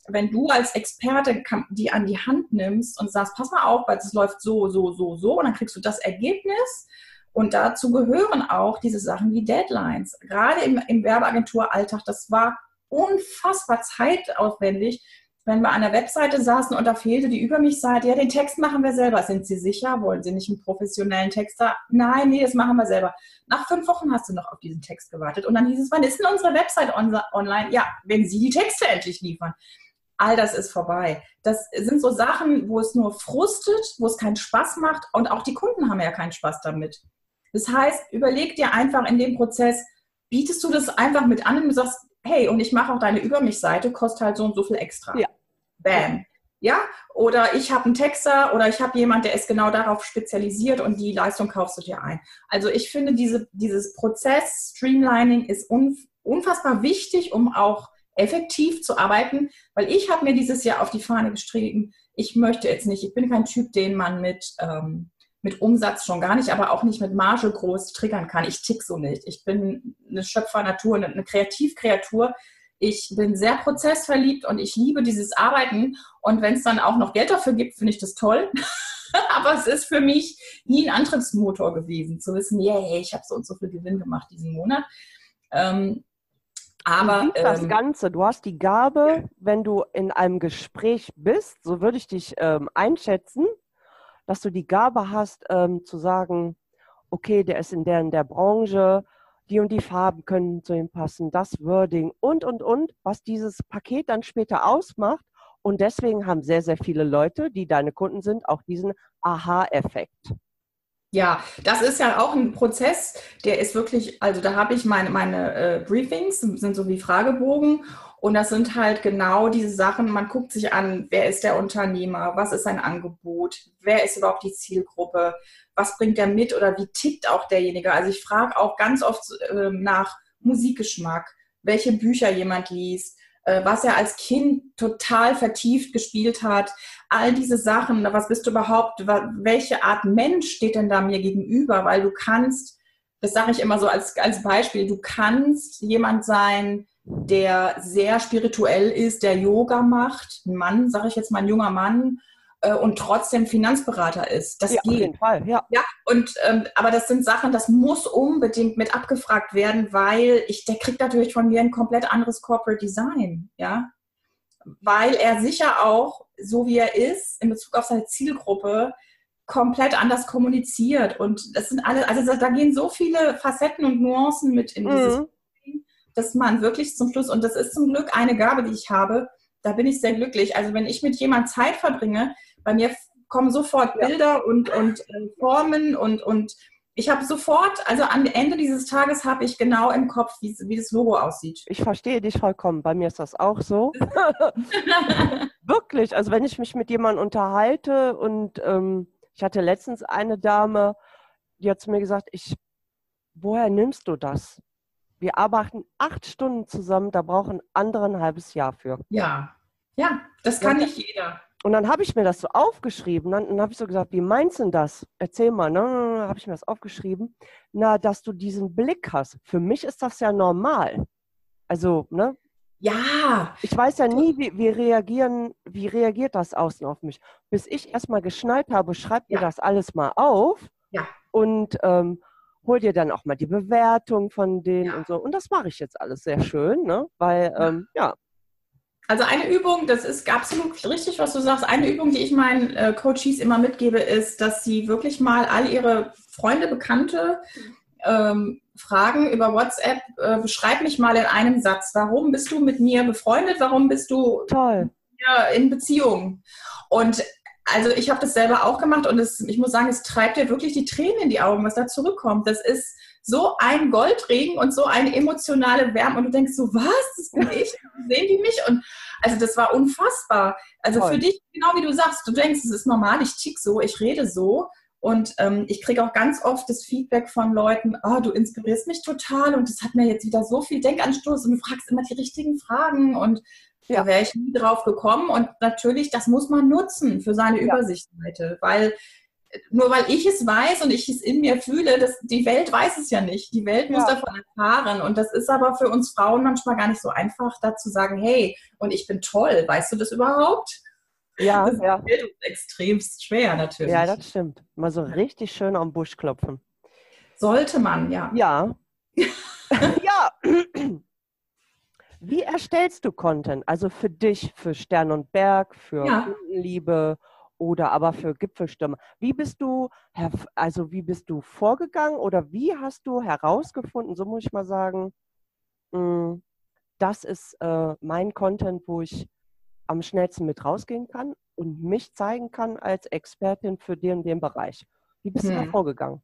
wenn du als Experte die an die Hand nimmst und sagst, pass mal auf, weil es läuft so, so, so, so, und dann kriegst du das Ergebnis. Und dazu gehören auch diese Sachen wie Deadlines. Gerade im, im Werbeagenturalltag, das war unfassbar zeitaufwendig, wenn wir an der Webseite saßen und da fehlte die Über mich-Seite, ja, den Text machen wir selber. Sind Sie sicher? Wollen Sie nicht einen professionellen Texter? Nein, nee, das machen wir selber. Nach fünf Wochen hast du noch auf diesen Text gewartet. Und dann hieß es, wann ist denn unsere Website on online? Ja, wenn Sie die Texte endlich liefern. All das ist vorbei. Das sind so Sachen, wo es nur frustet, wo es keinen Spaß macht und auch die Kunden haben ja keinen Spaß damit. Das heißt, überleg dir einfach in dem Prozess, bietest du das einfach mit an und du sagst, hey, und ich mache auch deine Über mich-Seite, kostet halt so und so viel extra. Ja. Bam. Ja, oder ich habe einen Texter oder ich habe jemanden, der ist genau darauf spezialisiert und die Leistung kaufst du dir ein. Also ich finde, diese, dieses Prozess Streamlining ist unfassbar wichtig, um auch effektiv zu arbeiten, weil ich habe mir dieses Jahr auf die Fahne geschrieben, ich möchte jetzt nicht, ich bin kein Typ, den man mit ähm, mit Umsatz schon gar nicht, aber auch nicht mit Marge groß triggern kann. Ich tick so nicht. Ich bin eine Schöpfernatur, eine Kreativkreatur. Ich bin sehr prozessverliebt und ich liebe dieses Arbeiten. Und wenn es dann auch noch Geld dafür gibt, finde ich das toll. aber es ist für mich nie ein Antriebsmotor gewesen, zu wissen, yeah, ich habe so und so viel Gewinn gemacht diesen Monat. Ähm, aber du das ähm, Ganze, du hast die Gabe, wenn du in einem Gespräch bist, so würde ich dich ähm, einschätzen, dass du die Gabe hast, ähm, zu sagen, okay, der ist in der in der Branche, die und die Farben können zu ihm passen, das Wording und, und, und, was dieses Paket dann später ausmacht. Und deswegen haben sehr, sehr viele Leute, die deine Kunden sind, auch diesen Aha-Effekt. Ja, das ist ja auch ein Prozess, der ist wirklich, also da habe ich meine, meine äh, Briefings, sind so wie Fragebogen und das sind halt genau diese Sachen, man guckt sich an, wer ist der Unternehmer, was ist sein Angebot, wer ist überhaupt die Zielgruppe, was bringt er mit oder wie tickt auch derjenige. Also ich frage auch ganz oft äh, nach Musikgeschmack, welche Bücher jemand liest, was er als Kind total vertieft gespielt hat, all diese Sachen, was bist du überhaupt, welche Art Mensch steht denn da mir gegenüber, weil du kannst, das sage ich immer so als, als Beispiel, du kannst jemand sein, der sehr spirituell ist, der Yoga macht, ein Mann, sage ich jetzt mal, ein junger Mann, äh, und trotzdem Finanzberater ist. Das ja, geht. Auf jeden Fall, ja. ja und, ähm, aber das sind Sachen, das muss unbedingt mit abgefragt werden, weil ich, der kriegt natürlich von mir ein komplett anderes Corporate Design, ja. Weil er sicher auch, so wie er ist, in Bezug auf seine Zielgruppe, komplett anders kommuniziert. Und das sind alle, also da gehen so viele Facetten und Nuancen mit in dieses mhm dass man wirklich zum Schluss, und das ist zum Glück eine Gabe, die ich habe, da bin ich sehr glücklich. Also wenn ich mit jemand Zeit verbringe, bei mir kommen sofort Bilder und, und äh, Formen und, und ich habe sofort, also am Ende dieses Tages habe ich genau im Kopf, wie, wie das Logo aussieht. Ich verstehe dich vollkommen. Bei mir ist das auch so. Wirklich. Also wenn ich mich mit jemandem unterhalte und ähm, ich hatte letztens eine Dame, die hat zu mir gesagt, ich, woher nimmst du das? Wir arbeiten acht Stunden zusammen, da brauchen andere ein halbes Jahr für. Ja, ja, das kann ja. nicht jeder. Und dann habe ich mir das so aufgeschrieben. Dann, dann habe ich so gesagt, wie meinst du das? Erzähl mal. Ne? Dann habe ich mir das aufgeschrieben. Na, dass du diesen Blick hast. Für mich ist das ja normal. Also, ne? Ja. Ich weiß ja nie, wie, wie, reagieren, wie reagiert das außen auf mich. Bis ich erstmal geschnallt habe, schreib ja. dir das alles mal auf. Ja. Und ähm, hol dir dann auch mal die Bewertung von denen ja. und so. Und das mache ich jetzt alles sehr schön, ne? Weil, ja. Ähm, ja, also eine Übung, das ist absolut richtig, was du sagst. Eine Übung, die ich meinen äh, Coaches immer mitgebe, ist, dass sie wirklich mal all ihre Freunde, Bekannte ähm, fragen über WhatsApp, äh, beschreib mich mal in einem Satz. Warum bist du mit mir befreundet? Warum bist du Toll. in Beziehung? Und also ich habe das selber auch gemacht und es, ich muss sagen, es treibt dir wirklich die Tränen in die Augen, was da zurückkommt. Das ist so ein Goldregen und so eine emotionale Wärme und du denkst so, was, das bin ich, sehen die mich? Und also das war unfassbar. Also Toll. für dich, genau wie du sagst, du denkst, es ist normal, ich tick so, ich rede so. Und ähm, ich kriege auch ganz oft das Feedback von Leuten, oh, du inspirierst mich total und das hat mir jetzt wieder so viel Denkanstoß und du fragst immer die richtigen Fragen und ja. da wäre ich nie drauf gekommen. Und natürlich, das muss man nutzen für seine ja. Übersichtsseite, weil nur weil ich es weiß und ich es in mir fühle, das, die Welt weiß es ja nicht. Die Welt muss ja. davon erfahren. Und das ist aber für uns Frauen manchmal gar nicht so einfach, da zu sagen, hey, und ich bin toll, weißt du das überhaupt? Ja, das ja. uns extremst schwer natürlich. Ja, das stimmt. Mal so richtig schön am Busch klopfen. Sollte man, ja. Ja. ja. Wie erstellst du Content? Also für dich, für Stern und Berg, für ja. Kundenliebe oder aber für Gipfelstürme. Wie bist du, also wie bist du vorgegangen oder wie hast du herausgefunden, so muss ich mal sagen, hm, das ist äh, mein Content, wo ich am schnellsten mit rausgehen kann und mich zeigen kann als Expertin für den den Bereich. Wie bist hm. du da hm. vorgegangen?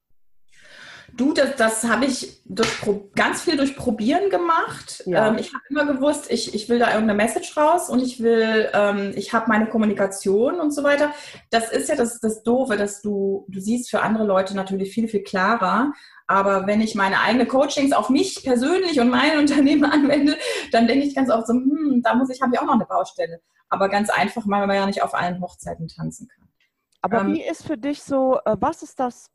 Du, das, das habe ich durch, ganz viel durch Probieren gemacht. Ja. Ähm, ich habe immer gewusst, ich, ich will da irgendeine Message raus und ich will, ähm, ich habe meine Kommunikation und so weiter. Das ist ja das, das Doofe, dass du, du siehst für andere Leute natürlich viel, viel klarer. Aber wenn ich meine eigenen Coachings auf mich persönlich und mein Unternehmen anwende, dann denke ich ganz oft so, hm, da muss ich, habe ich auch noch eine Baustelle. Aber ganz einfach, weil man ja nicht auf allen Hochzeiten tanzen kann. Aber ähm, wie ist für dich so, äh, was ist das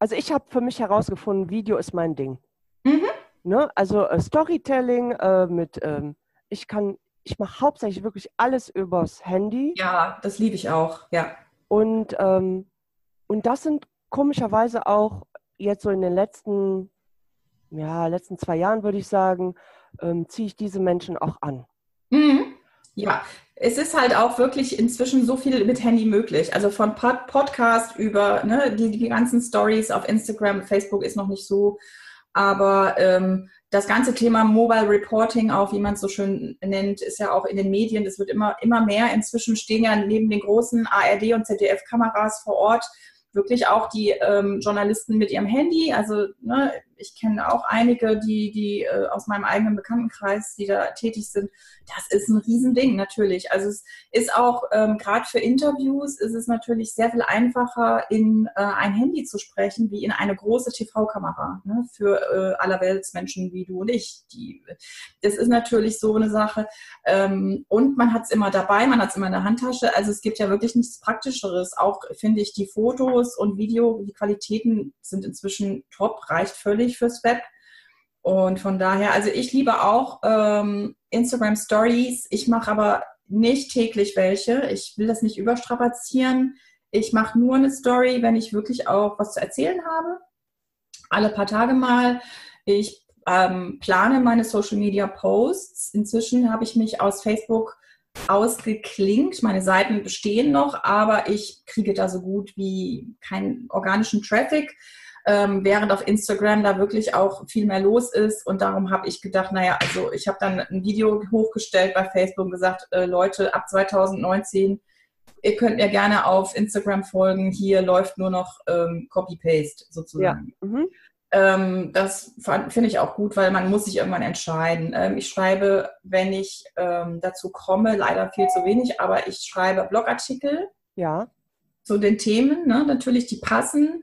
also ich habe für mich herausgefunden, Video ist mein Ding. Mhm. Ne? Also äh, Storytelling äh, mit, ähm, ich kann, ich mache hauptsächlich wirklich alles übers Handy. Ja, das liebe ich auch, ja. Und, ähm, und das sind komischerweise auch jetzt so in den letzten, ja, letzten zwei Jahren, würde ich sagen, ähm, ziehe ich diese Menschen auch an. Mhm. Ja, es ist halt auch wirklich inzwischen so viel mit Handy möglich. Also von Pod Podcast über ne, die, die ganzen Stories auf Instagram, Facebook ist noch nicht so. Aber ähm, das ganze Thema Mobile Reporting, auch wie man es so schön nennt, ist ja auch in den Medien. Es wird immer, immer mehr. Inzwischen stehen ja neben den großen ARD und ZDF-Kameras vor Ort wirklich auch die ähm, Journalisten mit ihrem Handy. Also ne, ich kenne auch einige, die, die äh, aus meinem eigenen Bekanntenkreis, die da tätig sind. Das ist ein Riesending natürlich. Also es ist auch ähm, gerade für Interviews ist es natürlich sehr viel einfacher, in äh, ein Handy zu sprechen, wie in eine große TV-Kamera ne, für äh, allerweltsmenschen wie du und ich. Die, das ist natürlich so eine Sache. Ähm, und man hat es immer dabei, man hat es immer in der Handtasche. Also es gibt ja wirklich nichts Praktischeres. Auch finde ich die Fotos und Video, die Qualitäten sind inzwischen top, reicht völlig notwendig fürs Web. Und von daher, also ich liebe auch ähm, Instagram Stories. Ich mache aber nicht täglich welche. Ich will das nicht überstrapazieren. Ich mache nur eine Story, wenn ich wirklich auch was zu erzählen habe. Alle paar Tage mal. Ich ähm, plane meine Social Media Posts. Inzwischen habe ich mich aus Facebook ausgeklinkt. Meine Seiten bestehen noch, aber ich kriege da so gut wie keinen organischen Traffic ähm, während auf Instagram da wirklich auch viel mehr los ist. Und darum habe ich gedacht, naja, also ich habe dann ein Video hochgestellt bei Facebook und gesagt, äh, Leute, ab 2019 ihr könnt mir gerne auf Instagram folgen. Hier läuft nur noch ähm, Copy-Paste sozusagen. Ja. Mhm. Ähm, das finde ich auch gut, weil man muss sich irgendwann entscheiden. Ähm, ich schreibe, wenn ich ähm, dazu komme, leider viel zu wenig, aber ich schreibe Blogartikel ja. zu den Themen, ne, natürlich, die passen.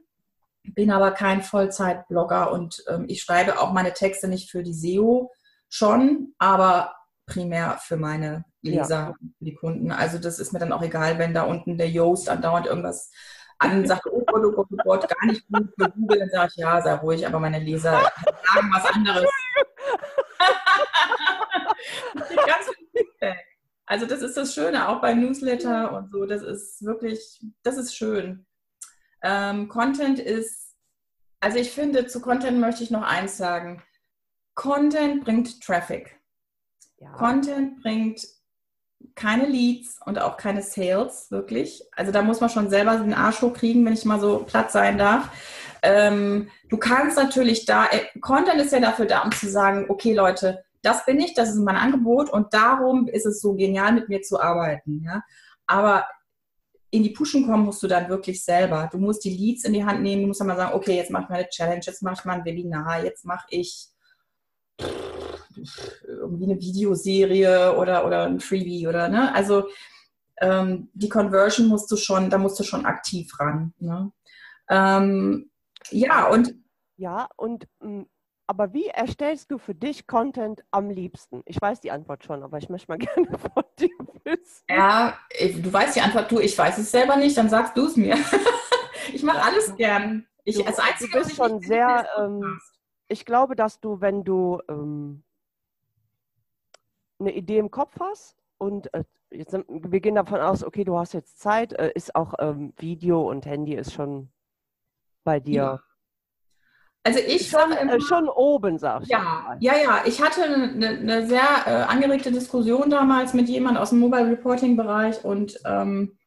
Bin aber kein Vollzeit-Blogger und ähm, ich schreibe auch meine Texte nicht für die SEO schon, aber primär für meine Leser, ja. für die Kunden. Also das ist mir dann auch egal, wenn da unten der Yoast andauernd irgendwas an sagt, oh Gott, oh Gott, oh Gott, gar nicht gut für Google, dann sage ich, ja, sei ruhig, aber meine Leser sagen was anderes. ganz Feedback. Also das ist das Schöne, auch beim Newsletter und so, das ist wirklich, das ist schön. Ähm, Content ist, also ich finde, zu Content möchte ich noch eins sagen. Content bringt Traffic. Ja. Content bringt keine Leads und auch keine Sales, wirklich. Also da muss man schon selber den Arsch hochkriegen, wenn ich mal so platt sein darf. Ähm, du kannst natürlich da, äh, Content ist ja dafür da, um zu sagen, okay Leute, das bin ich, das ist mein Angebot und darum ist es so genial, mit mir zu arbeiten. Ja? Aber in die Pushen kommen musst du dann wirklich selber. Du musst die Leads in die Hand nehmen, du musst dann mal sagen, okay, jetzt mache ich mal eine Challenge, jetzt mache ich mal ein Webinar, jetzt mache ich irgendwie eine Videoserie oder, oder ein Freebie oder, ne? Also ähm, die Conversion musst du schon, da musst du schon aktiv ran. Ne? Ähm, ja, und ja, und mm, aber wie erstellst du für dich Content am liebsten? Ich weiß die Antwort schon, aber ich möchte mal gerne von dir wissen. Ja, du weißt die Antwort, du, ich weiß es selber nicht, dann sagst du es mir. ich mache alles gern. Ich, du, als Einzige, du bist schon sehr, ähm, ich glaube, dass du, wenn du ähm, eine Idee im Kopf hast und äh, jetzt, wir gehen davon aus, okay, du hast jetzt Zeit, äh, ist auch ähm, Video und Handy ist schon bei dir. Ja. Also ich schon, äh, schon oben, sag ich. Ja, ja, ja. Ich hatte eine, eine sehr äh, angeregte Diskussion damals mit jemand aus dem Mobile Reporting Bereich und ähm,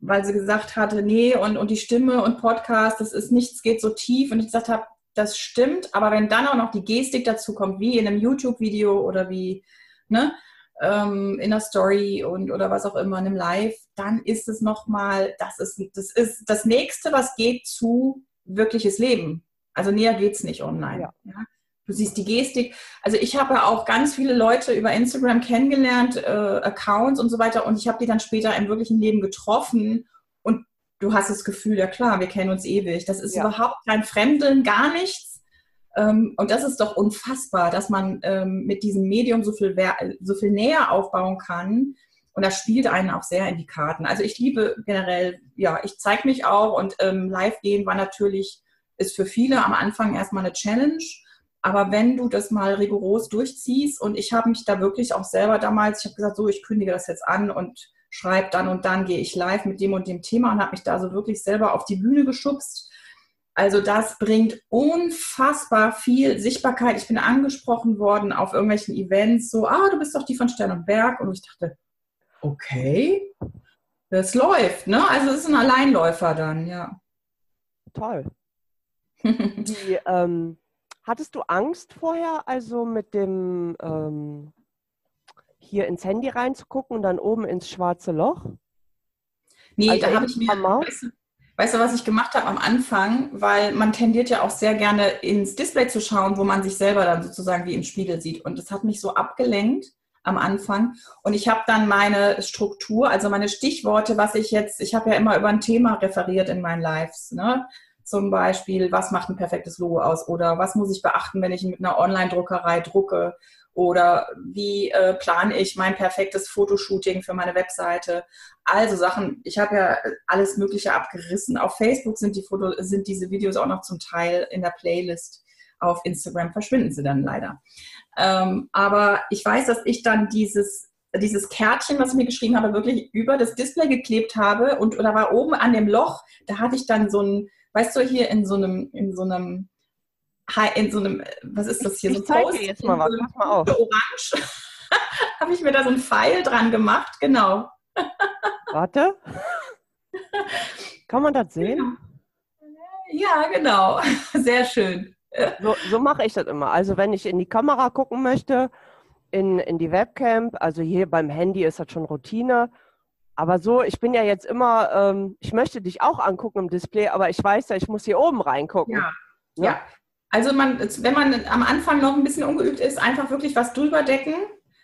weil sie gesagt hatte, nee, und, und die Stimme und Podcast, das ist nichts, geht so tief. Und ich gesagt habe, das stimmt, aber wenn dann auch noch die Gestik dazu kommt, wie in einem YouTube-Video oder wie ne, ähm, in der Story und oder was auch immer, in einem Live, dann ist es nochmal, das ist, das ist das Nächste, was geht zu wirkliches Leben. Also näher geht es nicht online. Ja. Ja? Du siehst die Gestik. Also ich habe auch ganz viele Leute über Instagram kennengelernt, äh, Accounts und so weiter, und ich habe die dann später im wirklichen Leben getroffen und du hast das Gefühl, ja klar, wir kennen uns ewig. Das ist ja. überhaupt kein Fremden, gar nichts ähm, und das ist doch unfassbar, dass man ähm, mit diesem Medium so viel, so viel näher aufbauen kann. Und das spielt einen auch sehr in die Karten. Also ich liebe generell, ja, ich zeige mich auch und ähm, live gehen war natürlich, ist für viele am Anfang erstmal eine Challenge. Aber wenn du das mal rigoros durchziehst und ich habe mich da wirklich auch selber damals, ich habe gesagt, so, ich kündige das jetzt an und schreibe dann und dann gehe ich live mit dem und dem Thema und habe mich da so wirklich selber auf die Bühne geschubst also das bringt unfassbar viel Sichtbarkeit. Ich bin angesprochen worden auf irgendwelchen Events, so, ah, du bist doch die von Stern und Berg. Und ich dachte, okay, das läuft, ne? Also es ist ein Alleinläufer dann, ja. Toll. Die, ähm, hattest du Angst vorher, also mit dem ähm, hier ins Handy reinzugucken und dann oben ins schwarze Loch? Nee, also da habe ich mir, weißt du, Weißt du, was ich gemacht habe am Anfang? Weil man tendiert ja auch sehr gerne ins Display zu schauen, wo man sich selber dann sozusagen wie im Spiegel sieht. Und das hat mich so abgelenkt am Anfang. Und ich habe dann meine Struktur, also meine Stichworte, was ich jetzt, ich habe ja immer über ein Thema referiert in meinen Lives. Ne? Zum Beispiel, was macht ein perfektes Logo aus? Oder was muss ich beachten, wenn ich mit einer Online-Druckerei drucke? Oder wie äh, plane ich mein perfektes Fotoshooting für meine Webseite? Also Sachen, ich habe ja alles Mögliche abgerissen. Auf Facebook sind, die Foto, sind diese Videos auch noch zum Teil in der Playlist. Auf Instagram verschwinden sie dann leider. Ähm, aber ich weiß, dass ich dann dieses, dieses Kärtchen, was ich mir geschrieben habe, wirklich über das Display geklebt habe und oder war oben an dem Loch, da hatte ich dann so ein, weißt du, hier in so einem, in so einem in so einem, was ist das hier? Ich, so zeige dir jetzt mal was, mach mal auf. Orange. habe ich mir da so ein Pfeil dran gemacht, genau. Warte. Kann man das sehen? Ja, genau. Sehr schön. So, so mache ich das immer. Also wenn ich in die Kamera gucken möchte, in, in die Webcam, also hier beim Handy ist das schon Routine, Aber so, ich bin ja jetzt immer, ähm, ich möchte dich auch angucken im Display, aber ich weiß ja, ich muss hier oben reingucken. Ja. Ne? Ja. Also man, wenn man am Anfang noch ein bisschen ungeübt ist, einfach wirklich was drüber decken.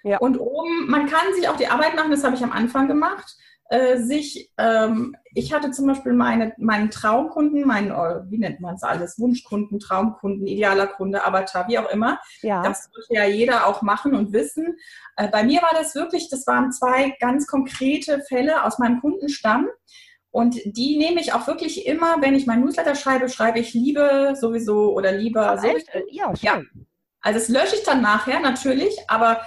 Ja. Und oben, man kann sich auch die Arbeit machen, das habe ich am Anfang gemacht äh, sich, ähm, ich hatte zum Beispiel meine, meinen Traumkunden, meinen, äh, wie nennt man es alles, Wunschkunden, Traumkunden, idealer Kunde, Avatar, wie auch immer. Ja. Das wird ja jeder auch machen und wissen. Äh, bei mir war das wirklich, das waren zwei ganz konkrete Fälle aus meinem Kundenstamm. Und die nehme ich auch wirklich immer, wenn ich mein Newsletter schreibe, schreibe ich Liebe sowieso oder lieber so. Ja, schön. ja. Also das lösche ich dann nachher natürlich, aber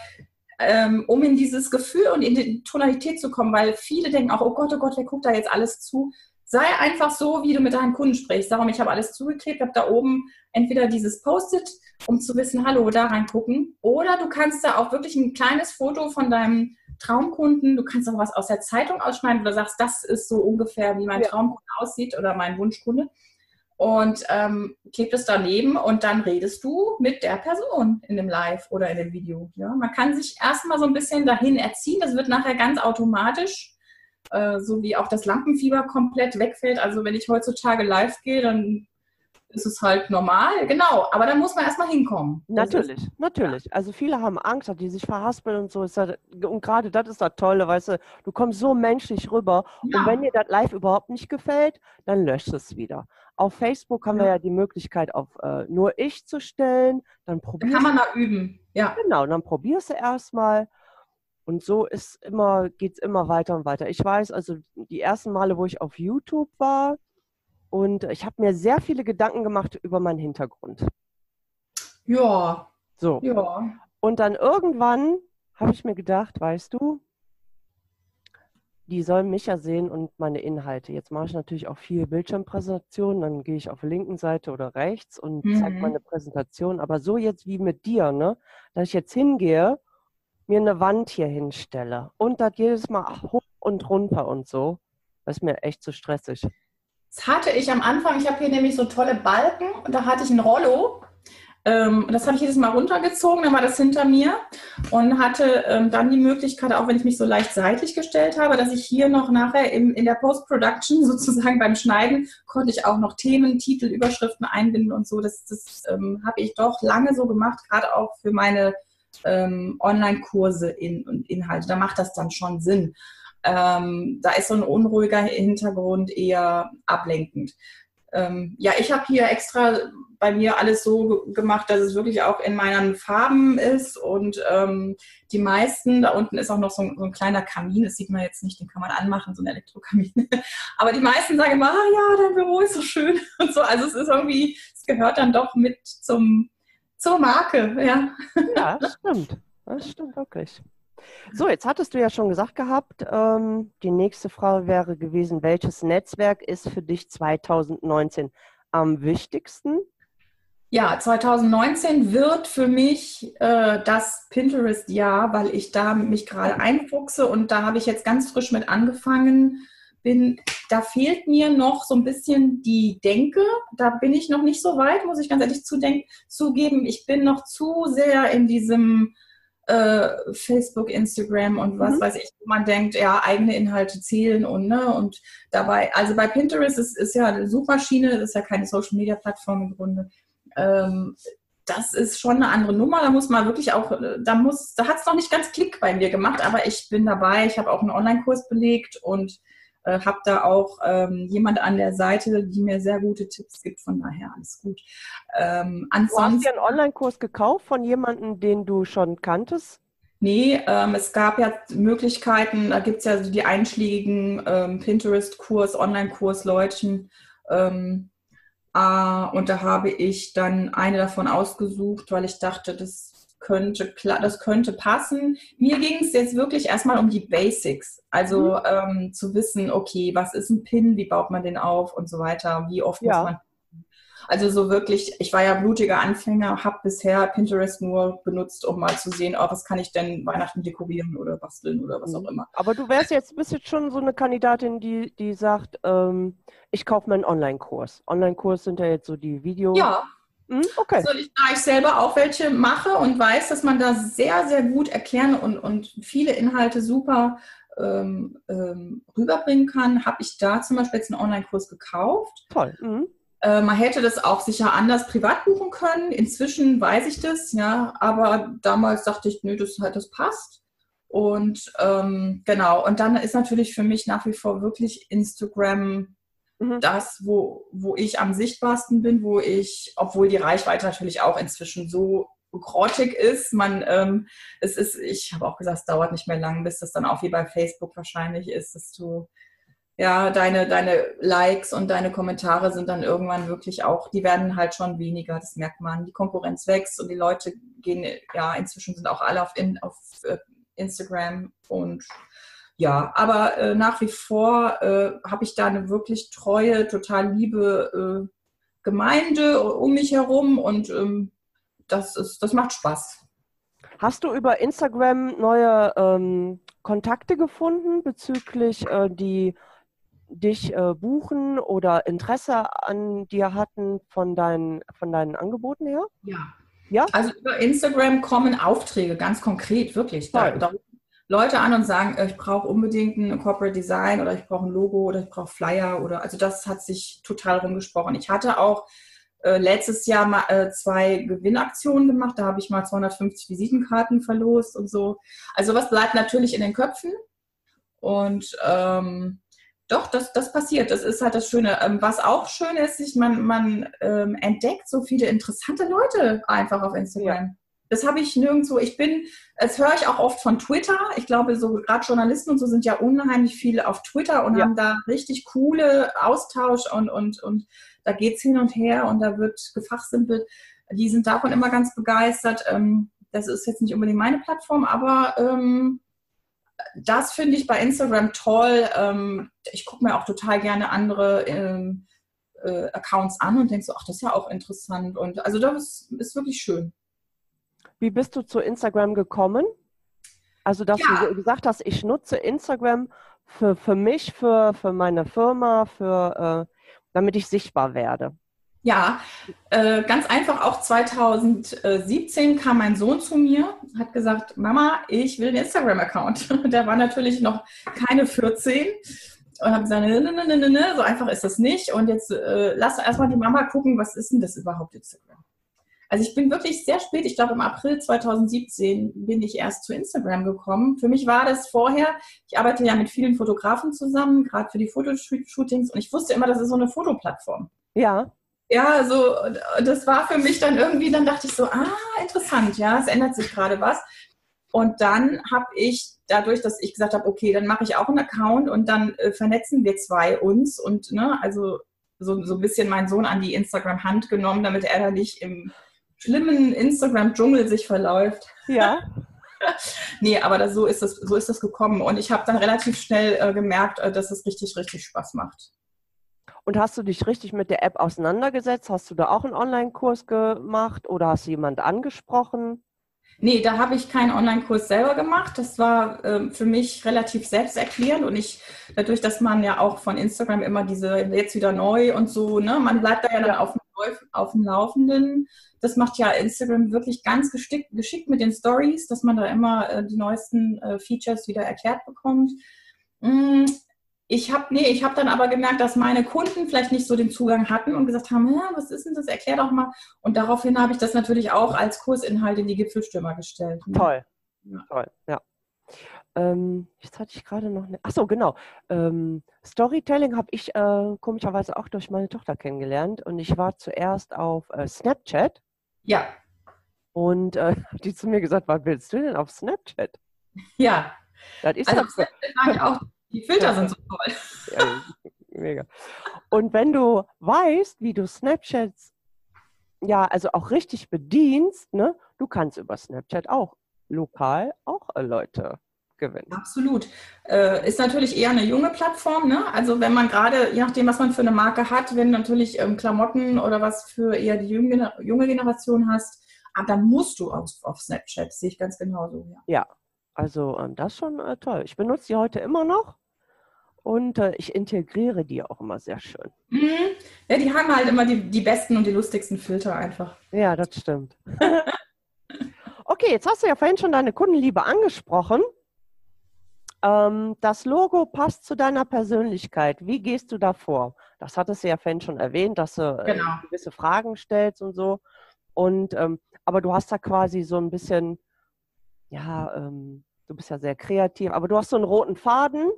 ähm, um in dieses Gefühl und in die Tonalität zu kommen, weil viele denken auch, oh Gott, oh Gott, wer guckt da jetzt alles zu? Sei einfach so, wie du mit deinen Kunden sprichst. Darum, ich habe alles zugeklebt, habe da oben entweder dieses Post-it, um zu wissen, hallo, da reingucken, oder du kannst da auch wirklich ein kleines Foto von deinem Traumkunden, du kannst auch was aus der Zeitung ausschneiden, wo du sagst, das ist so ungefähr, wie mein ja. Traumkunde aussieht oder mein Wunschkunde und ähm, klebt es daneben und dann redest du mit der Person in dem Live oder in dem Video. Ja? Man kann sich erstmal so ein bisschen dahin erziehen, das wird nachher ganz automatisch, äh, so wie auch das Lampenfieber komplett wegfällt. Also wenn ich heutzutage live gehe, dann ist es halt normal, genau. Aber da muss man erstmal hinkommen. Natürlich, ist, natürlich. Ja. Also viele haben Angst, die sich verhaspeln und so. und gerade das ist das Tolle, weißt du, du kommst so menschlich rüber. Ja. Und wenn dir das live überhaupt nicht gefällt, dann löscht es wieder. Auf Facebook haben ja. wir ja die Möglichkeit, auf äh, nur ich zu stellen. Dann probierst da kann man da üben. Ja. Genau, dann probierst du erstmal. Und so ist immer, geht es immer weiter und weiter. Ich weiß, also die ersten Male, wo ich auf YouTube war, und ich habe mir sehr viele Gedanken gemacht über meinen Hintergrund. Ja. So. Ja. Und dann irgendwann habe ich mir gedacht, weißt du, die sollen mich ja sehen und meine Inhalte. Jetzt mache ich natürlich auch viel Bildschirmpräsentationen, dann gehe ich auf der linken Seite oder rechts und mhm. zeige meine Präsentation. Aber so jetzt wie mit dir, ne, dass ich jetzt hingehe, mir eine Wand hier hinstelle und das jedes Mal hoch und runter und so, das ist mir echt zu stressig. Das hatte ich am Anfang. Ich habe hier nämlich so tolle Balken und da hatte ich ein Rollo. Ähm, das habe ich jedes Mal runtergezogen, dann war das hinter mir und hatte ähm, dann die Möglichkeit, auch wenn ich mich so leicht seitlich gestellt habe, dass ich hier noch nachher in der Post-Production sozusagen beim Schneiden konnte ich auch noch Themen, Titel, Überschriften einbinden und so. Das, das ähm, habe ich doch lange so gemacht, gerade auch für meine ähm, Online-Kurse in, und Inhalte. Da macht das dann schon Sinn ähm, da ist so ein unruhiger Hintergrund eher ablenkend. Ähm, ja, ich habe hier extra bei mir alles so gemacht, dass es wirklich auch in meinen Farben ist und ähm, die meisten, da unten ist auch noch so ein, so ein, kleiner Kamin, das sieht man jetzt nicht, den kann man anmachen, so ein Elektrokamin. Aber die meisten sagen immer, ah ja, dein Büro ist so schön und so. Also es ist irgendwie, es gehört dann doch mit zum, zur Marke, ja. Ja, das stimmt. Das stimmt wirklich. So, jetzt hattest du ja schon gesagt gehabt, ähm, die nächste Frage wäre gewesen, welches Netzwerk ist für dich 2019 am wichtigsten? Ja, 2019 wird für mich äh, das Pinterest-Jahr, weil ich da mich gerade einfuchse und da habe ich jetzt ganz frisch mit angefangen. Bin, da fehlt mir noch so ein bisschen die Denke. Da bin ich noch nicht so weit, muss ich ganz ehrlich zugeben. Ich bin noch zu sehr in diesem äh, Facebook, Instagram und was mhm. weiß ich, wo man denkt, ja, eigene Inhalte zählen und ne, und dabei, also bei Pinterest ist, ist ja eine Suchmaschine, das ist ja keine Social Media Plattform im Grunde. Ähm, das ist schon eine andere Nummer. Da muss man wirklich auch, da muss, da hat es noch nicht ganz Klick bei mir gemacht, aber ich bin dabei. Ich habe auch einen Online-Kurs belegt und äh, habe da auch ähm, jemand an der Seite, die mir sehr gute Tipps gibt. Von daher alles gut. Ähm, du hast dir einen Online-Kurs gekauft von jemandem, den du schon kanntest? Nee, ähm, es gab ja Möglichkeiten, da gibt es ja so die einschlägigen ähm, Pinterest-Kurs, Online-Kurs-Leuten. Ähm, äh, und da habe ich dann eine davon ausgesucht, weil ich dachte, das könnte, das könnte passen. Mir ging es jetzt wirklich erstmal um die Basics. Also mhm. ähm, zu wissen, okay, was ist ein Pin, wie baut man den auf und so weiter, wie oft ja. muss man. Also so wirklich, ich war ja blutiger Anfänger, habe bisher Pinterest nur benutzt, um mal zu sehen, oh, was kann ich denn Weihnachten dekorieren oder basteln oder was auch mhm. immer. Aber du wärst jetzt, bist jetzt schon so eine Kandidatin, die, die sagt, ähm, ich kaufe mir einen Online-Kurs. Online-Kurs sind ja jetzt so die Videos. Ja, okay. Also ich, da ich selber auch welche mache und weiß, dass man da sehr, sehr gut erklären und, und viele Inhalte super ähm, ähm, rüberbringen kann, habe ich da zum Beispiel jetzt einen Online-Kurs gekauft. Toll. Mhm. Äh, man hätte das auch sicher anders privat buchen können. Inzwischen weiß ich das, ja, aber damals dachte ich, nö, das, das passt. Und ähm, genau, und dann ist natürlich für mich nach wie vor wirklich Instagram mhm. das, wo, wo ich am sichtbarsten bin, wo ich, obwohl die Reichweite natürlich auch inzwischen so grottig ist. Man, ähm, es ist, ich habe auch gesagt, es dauert nicht mehr lang, bis das dann auch wie bei Facebook wahrscheinlich ist, dass du ja, deine, deine Likes und deine Kommentare sind dann irgendwann wirklich auch, die werden halt schon weniger, das merkt man. Die Konkurrenz wächst und die Leute gehen, ja, inzwischen sind auch alle auf, in, auf äh, Instagram und ja, aber äh, nach wie vor äh, habe ich da eine wirklich treue, total liebe äh, Gemeinde um mich herum und ähm, das, ist, das macht Spaß. Hast du über Instagram neue ähm, Kontakte gefunden bezüglich äh, die dich äh, buchen oder Interesse an dir hatten von deinen, von deinen Angeboten her? Ja. Ja? Also über Instagram kommen Aufträge, ganz konkret, wirklich. Da, da Leute an und sagen, äh, ich brauche unbedingt ein Corporate Design oder ich brauche ein Logo oder ich brauche Flyer oder also das hat sich total rumgesprochen. Ich hatte auch äh, letztes Jahr mal äh, zwei Gewinnaktionen gemacht, da habe ich mal 250 Visitenkarten verlost und so. Also was bleibt natürlich in den Köpfen und ähm, doch, das, das passiert. Das ist halt das Schöne. Ähm, was auch schön ist, ich, man, man ähm, entdeckt so viele interessante Leute einfach auf Instagram. Ja. Das habe ich nirgendwo. Ich bin, das höre ich auch oft von Twitter. Ich glaube, so gerade Journalisten und so sind ja unheimlich viele auf Twitter und ja. haben da richtig coole Austausch und, und, und da es hin und her und da wird gefachsimpelt. Die sind davon immer ganz begeistert. Ähm, das ist jetzt nicht unbedingt meine Plattform, aber ähm, das finde ich bei Instagram toll. Ähm, ich gucke mir auch total gerne andere ähm, äh, Accounts an und denke so, ach, das ist ja auch interessant. Und also das ist, wirklich schön. Wie bist du zu Instagram gekommen? Also, dass ja. du gesagt hast, ich nutze Instagram für, für mich, für, für meine Firma, für, äh, damit ich sichtbar werde. Ja, äh, ganz einfach auch 2017 kam mein Sohn zu mir, hat gesagt, Mama, ich will einen Instagram-Account. Der war natürlich noch keine 14 und habe gesagt, ne, ne, ne, ne, ne, so einfach ist das nicht. Und jetzt äh, lass erstmal die Mama gucken, was ist denn das überhaupt Instagram? Also ich bin wirklich sehr spät, ich glaube im April 2017 bin ich erst zu Instagram gekommen. Für mich war das vorher, ich arbeite ja mit vielen Fotografen zusammen, gerade für die Fotoshootings und ich wusste immer, das ist so eine Fotoplattform. Ja ja, so, das war für mich dann irgendwie, dann dachte ich so, ah, interessant, ja, es ändert sich gerade was. Und dann habe ich, dadurch, dass ich gesagt habe, okay, dann mache ich auch einen Account und dann äh, vernetzen wir zwei uns und, ne, also so, so ein bisschen meinen Sohn an die Instagram-Hand genommen, damit er da nicht im schlimmen Instagram-Dschungel sich verläuft. Ja. nee, aber das, so, ist das, so ist das gekommen. Und ich habe dann relativ schnell äh, gemerkt, äh, dass es richtig, richtig Spaß macht. Und hast du dich richtig mit der App auseinandergesetzt? Hast du da auch einen Online-Kurs gemacht oder hast du jemand angesprochen? Nee, da habe ich keinen Online-Kurs selber gemacht. Das war ähm, für mich relativ selbsterklärend und ich, dadurch, dass man ja auch von Instagram immer diese jetzt wieder neu und so, ne, man bleibt da ja dann auf, auf dem Laufenden. Das macht ja Instagram wirklich ganz geschickt, geschickt mit den Stories, dass man da immer äh, die neuesten äh, Features wieder erklärt bekommt. Mm, ich habe nee, ich habe dann aber gemerkt, dass meine Kunden vielleicht nicht so den Zugang hatten und gesagt haben, ja, was ist denn das? Erklär doch mal. Und daraufhin habe ich das natürlich auch als Kursinhalt in die Gipfelstürmer gestellt. Ne? Toll, ja. toll, ja. Ähm, jetzt hatte ich gerade noch eine. Achso, genau. Ähm, Storytelling habe ich äh, komischerweise auch durch meine Tochter kennengelernt und ich war zuerst auf äh, Snapchat. Ja. Und äh, die zu mir gesagt, was willst du denn auf Snapchat? Ja. Das ist also, das, war ich auch die Filter sind so toll. Ja, mega. Und wenn du weißt, wie du Snapchats ja, also auch richtig bedienst, ne, du kannst über Snapchat auch lokal auch äh, Leute gewinnen. Absolut. Äh, ist natürlich eher eine junge Plattform, ne? Also wenn man gerade, je nachdem, was man für eine Marke hat, wenn natürlich ähm, Klamotten oder was für eher die junge, junge Generation hast, ah, dann musst du auf, auf Snapchat, sehe ich ganz genauso, ja. Ja, also ähm, das ist schon äh, toll. Ich benutze die heute immer noch und äh, ich integriere die auch immer sehr schön. Mhm. Ja, die haben halt immer die, die besten und die lustigsten Filter einfach. Ja, das stimmt. okay, jetzt hast du ja vorhin schon deine Kundenliebe angesprochen. Ähm, das Logo passt zu deiner Persönlichkeit. Wie gehst du da vor? Das hattest du ja vorhin schon erwähnt, dass du äh, genau. gewisse Fragen stellst und so. Und ähm, aber du hast da quasi so ein bisschen, ja, ähm, du bist ja sehr kreativ, aber du hast so einen roten Faden.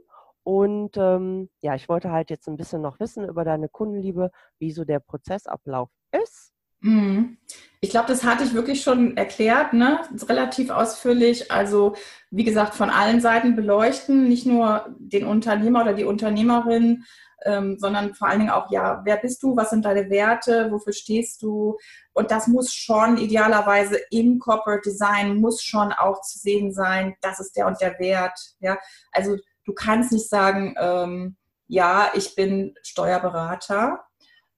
Und ähm, ja, ich wollte halt jetzt ein bisschen noch wissen über deine Kundenliebe, wie so der Prozessablauf ist. Mhm. Ich glaube, das hatte ich wirklich schon erklärt, ne? relativ ausführlich. Also, wie gesagt, von allen Seiten beleuchten, nicht nur den Unternehmer oder die Unternehmerin, ähm, sondern vor allen Dingen auch, ja, wer bist du, was sind deine Werte, wofür stehst du? Und das muss schon idealerweise im Corporate Design, muss schon auch zu sehen sein, das ist der und der Wert. Ja? Also, du kannst nicht sagen, ähm, ja, ich bin Steuerberater.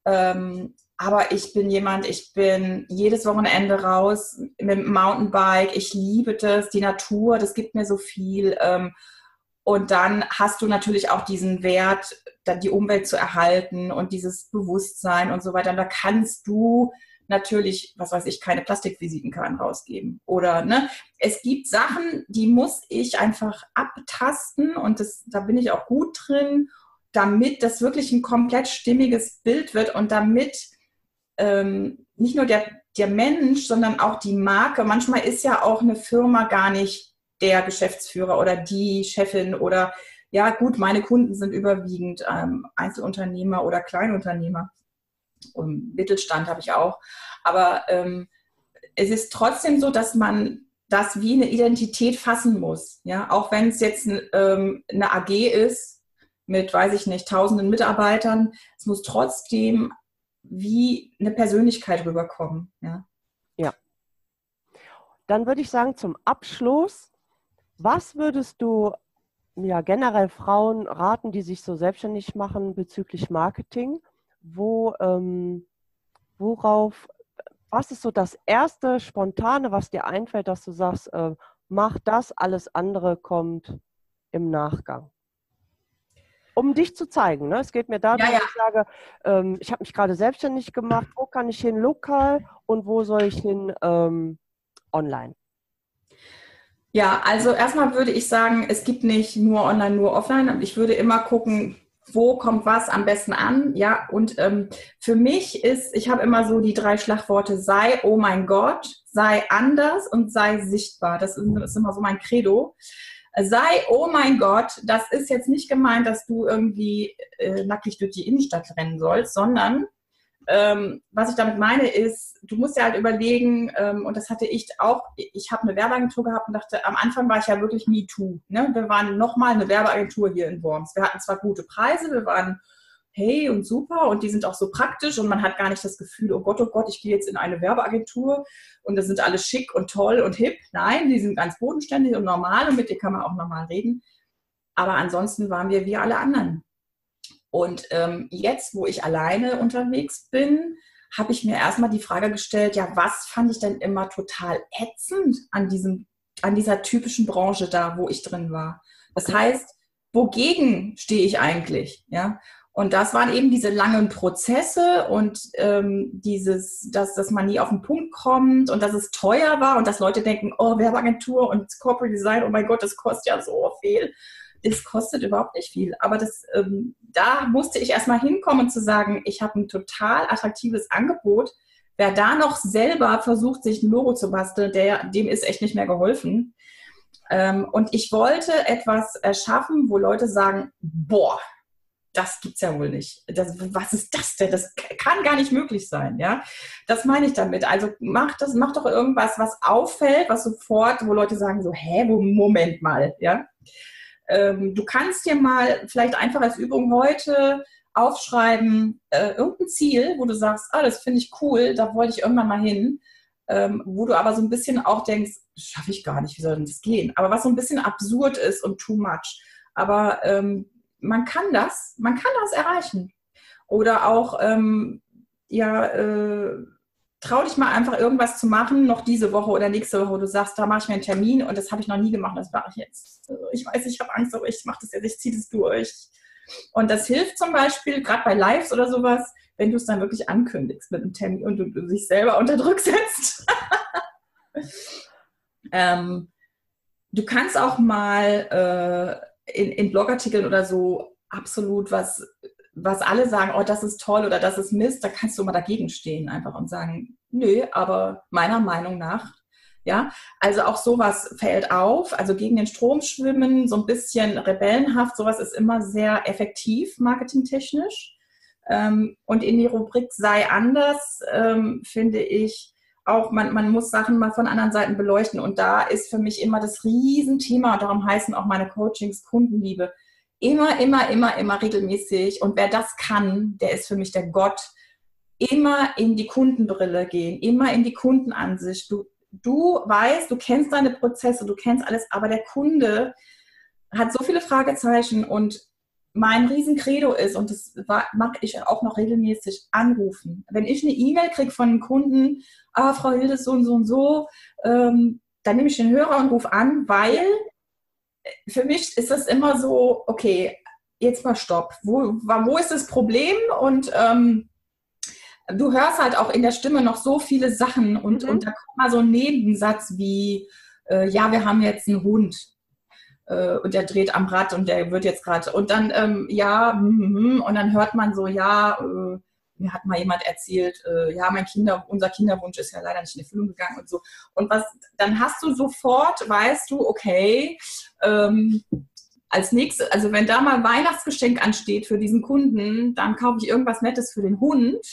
Ähm, aber ich bin jemand, ich bin jedes Wochenende raus mit dem Mountainbike. Ich liebe das, die Natur, das gibt mir so viel. Ähm, und dann hast du natürlich auch diesen Wert, die Umwelt zu erhalten und dieses Bewusstsein und so weiter. Und da kannst du natürlich, was weiß ich, keine Plastikvisitenkarten rausgeben. Oder ne, es gibt Sachen, die muss ich einfach abtasten und das, da bin ich auch gut drin, damit das wirklich ein komplett stimmiges Bild wird und damit ähm, nicht nur der, der Mensch, sondern auch die Marke. Manchmal ist ja auch eine Firma gar nicht der Geschäftsführer oder die Chefin oder ja gut, meine Kunden sind überwiegend ähm, Einzelunternehmer oder Kleinunternehmer. Und Mittelstand habe ich auch. Aber ähm, es ist trotzdem so, dass man das wie eine Identität fassen muss. Ja, auch wenn es jetzt ähm, eine AG ist mit, weiß ich nicht, tausenden Mitarbeitern, es muss trotzdem wie eine Persönlichkeit rüberkommen. Ja. ja. Dann würde ich sagen, zum Abschluss, was würdest du ja, generell Frauen raten, die sich so selbstständig machen bezüglich Marketing? Wo, ähm, worauf, was ist so das erste Spontane, was dir einfällt, dass du sagst, äh, mach das, alles andere kommt im Nachgang? um dich zu zeigen. Ne? Es geht mir darum, ja, ja. dass ich sage, ähm, ich habe mich gerade selbstständig gemacht, wo kann ich hin lokal und wo soll ich hin ähm, online? Ja, also erstmal würde ich sagen, es gibt nicht nur online, nur offline. Ich würde immer gucken, wo kommt was am besten an. Ja, und ähm, für mich ist, ich habe immer so die drei Schlagworte, sei, oh mein Gott, sei anders und sei sichtbar. Das ist, das ist immer so mein Credo sei, oh mein Gott, das ist jetzt nicht gemeint, dass du irgendwie äh, nackig durch die Innenstadt rennen sollst, sondern ähm, was ich damit meine ist, du musst ja halt überlegen, ähm, und das hatte ich auch, ich habe eine Werbeagentur gehabt und dachte, am Anfang war ich ja wirklich MeToo. Ne? Wir waren nochmal eine Werbeagentur hier in Worms. Wir hatten zwar gute Preise, wir waren hey und super und die sind auch so praktisch und man hat gar nicht das Gefühl, oh Gott, oh Gott, ich gehe jetzt in eine Werbeagentur und das sind alle schick und toll und hip. Nein, die sind ganz bodenständig und normal und mit denen kann man auch normal reden. Aber ansonsten waren wir wie alle anderen. Und ähm, jetzt, wo ich alleine unterwegs bin, habe ich mir erstmal die Frage gestellt, ja, was fand ich denn immer total ätzend an diesem, an dieser typischen Branche da, wo ich drin war? Das heißt, wogegen stehe ich eigentlich? Ja? Und das waren eben diese langen Prozesse und ähm, dieses, dass, dass man nie auf den Punkt kommt und dass es teuer war und dass Leute denken, oh, Werbeagentur und Corporate Design, oh mein Gott, das kostet ja so viel. Das kostet überhaupt nicht viel. Aber das, ähm, da musste ich erstmal hinkommen zu sagen, ich habe ein total attraktives Angebot. Wer da noch selber versucht, sich ein Logo zu basteln, der, dem ist echt nicht mehr geholfen. Ähm, und ich wollte etwas erschaffen, wo Leute sagen, boah, das gibt's ja wohl nicht. Das, was ist das denn? Das kann gar nicht möglich sein, ja. Das meine ich damit. Also mach das, mach doch irgendwas, was auffällt, was sofort, wo Leute sagen so, hä, Moment mal, ja. Ähm, du kannst dir mal vielleicht einfach als Übung heute aufschreiben, äh, irgendein Ziel, wo du sagst, ah, das finde ich cool, da wollte ich irgendwann mal hin. Ähm, wo du aber so ein bisschen auch denkst, schaffe ich gar nicht, wie soll denn das gehen? Aber was so ein bisschen absurd ist und too much. Aber ähm, man kann das, man kann das erreichen. Oder auch, ähm, ja, äh, trau dich mal einfach irgendwas zu machen, noch diese Woche oder nächste Woche. Du sagst, da mache ich mir einen Termin und das habe ich noch nie gemacht, das mache ich jetzt. Also ich weiß, ich habe Angst, aber ich mache das jetzt, ich ziehe das durch. Und das hilft zum Beispiel, gerade bei Lives oder sowas, wenn du es dann wirklich ankündigst mit einem Termin und du, du dich selber unter Druck setzt. ähm, du kannst auch mal äh, in, in Blogartikeln oder so absolut was, was alle sagen, oh, das ist toll oder das ist Mist, da kannst du mal dagegen stehen einfach und sagen, nö, aber meiner Meinung nach ja, also auch sowas fällt auf, also gegen den Strom schwimmen, so ein bisschen rebellenhaft, sowas ist immer sehr effektiv marketingtechnisch. Ähm, und in die Rubrik sei anders, ähm, finde ich auch, man, man muss Sachen mal von anderen Seiten beleuchten. Und da ist für mich immer das Riesenthema, und darum heißen auch meine Coachings Kundenliebe. Immer, immer, immer, immer regelmäßig. Und wer das kann, der ist für mich der Gott immer in die Kundenbrille gehen, immer in die Kundenansicht. Du du weißt, du kennst deine Prozesse, du kennst alles, aber der Kunde hat so viele Fragezeichen und mein Riesencredo ist, und das mache ich auch noch regelmäßig, anrufen. Wenn ich eine E-Mail kriege von einem Kunden, ah, Frau Hilde, so und so und so, ähm, dann nehme ich den Hörer und rufe an, weil für mich ist das immer so, okay, jetzt mal Stopp. Wo, wo ist das Problem? Und ähm, du hörst halt auch in der Stimme noch so viele Sachen und, mhm. und da kommt mal so ein Nebensatz wie, äh, ja, wir haben jetzt einen Hund äh, und der dreht am Rad und der wird jetzt gerade und dann, ähm, ja, mm, mm, und dann hört man so, ja, äh, mir hat mal jemand erzählt, äh, ja, mein Kinder, unser Kinderwunsch ist ja leider nicht in Erfüllung gegangen und so. Und was, dann hast du sofort, weißt du, okay, ähm, als nächstes, also wenn da mal Weihnachtsgeschenk ansteht für diesen Kunden, dann kaufe ich irgendwas Nettes für den Hund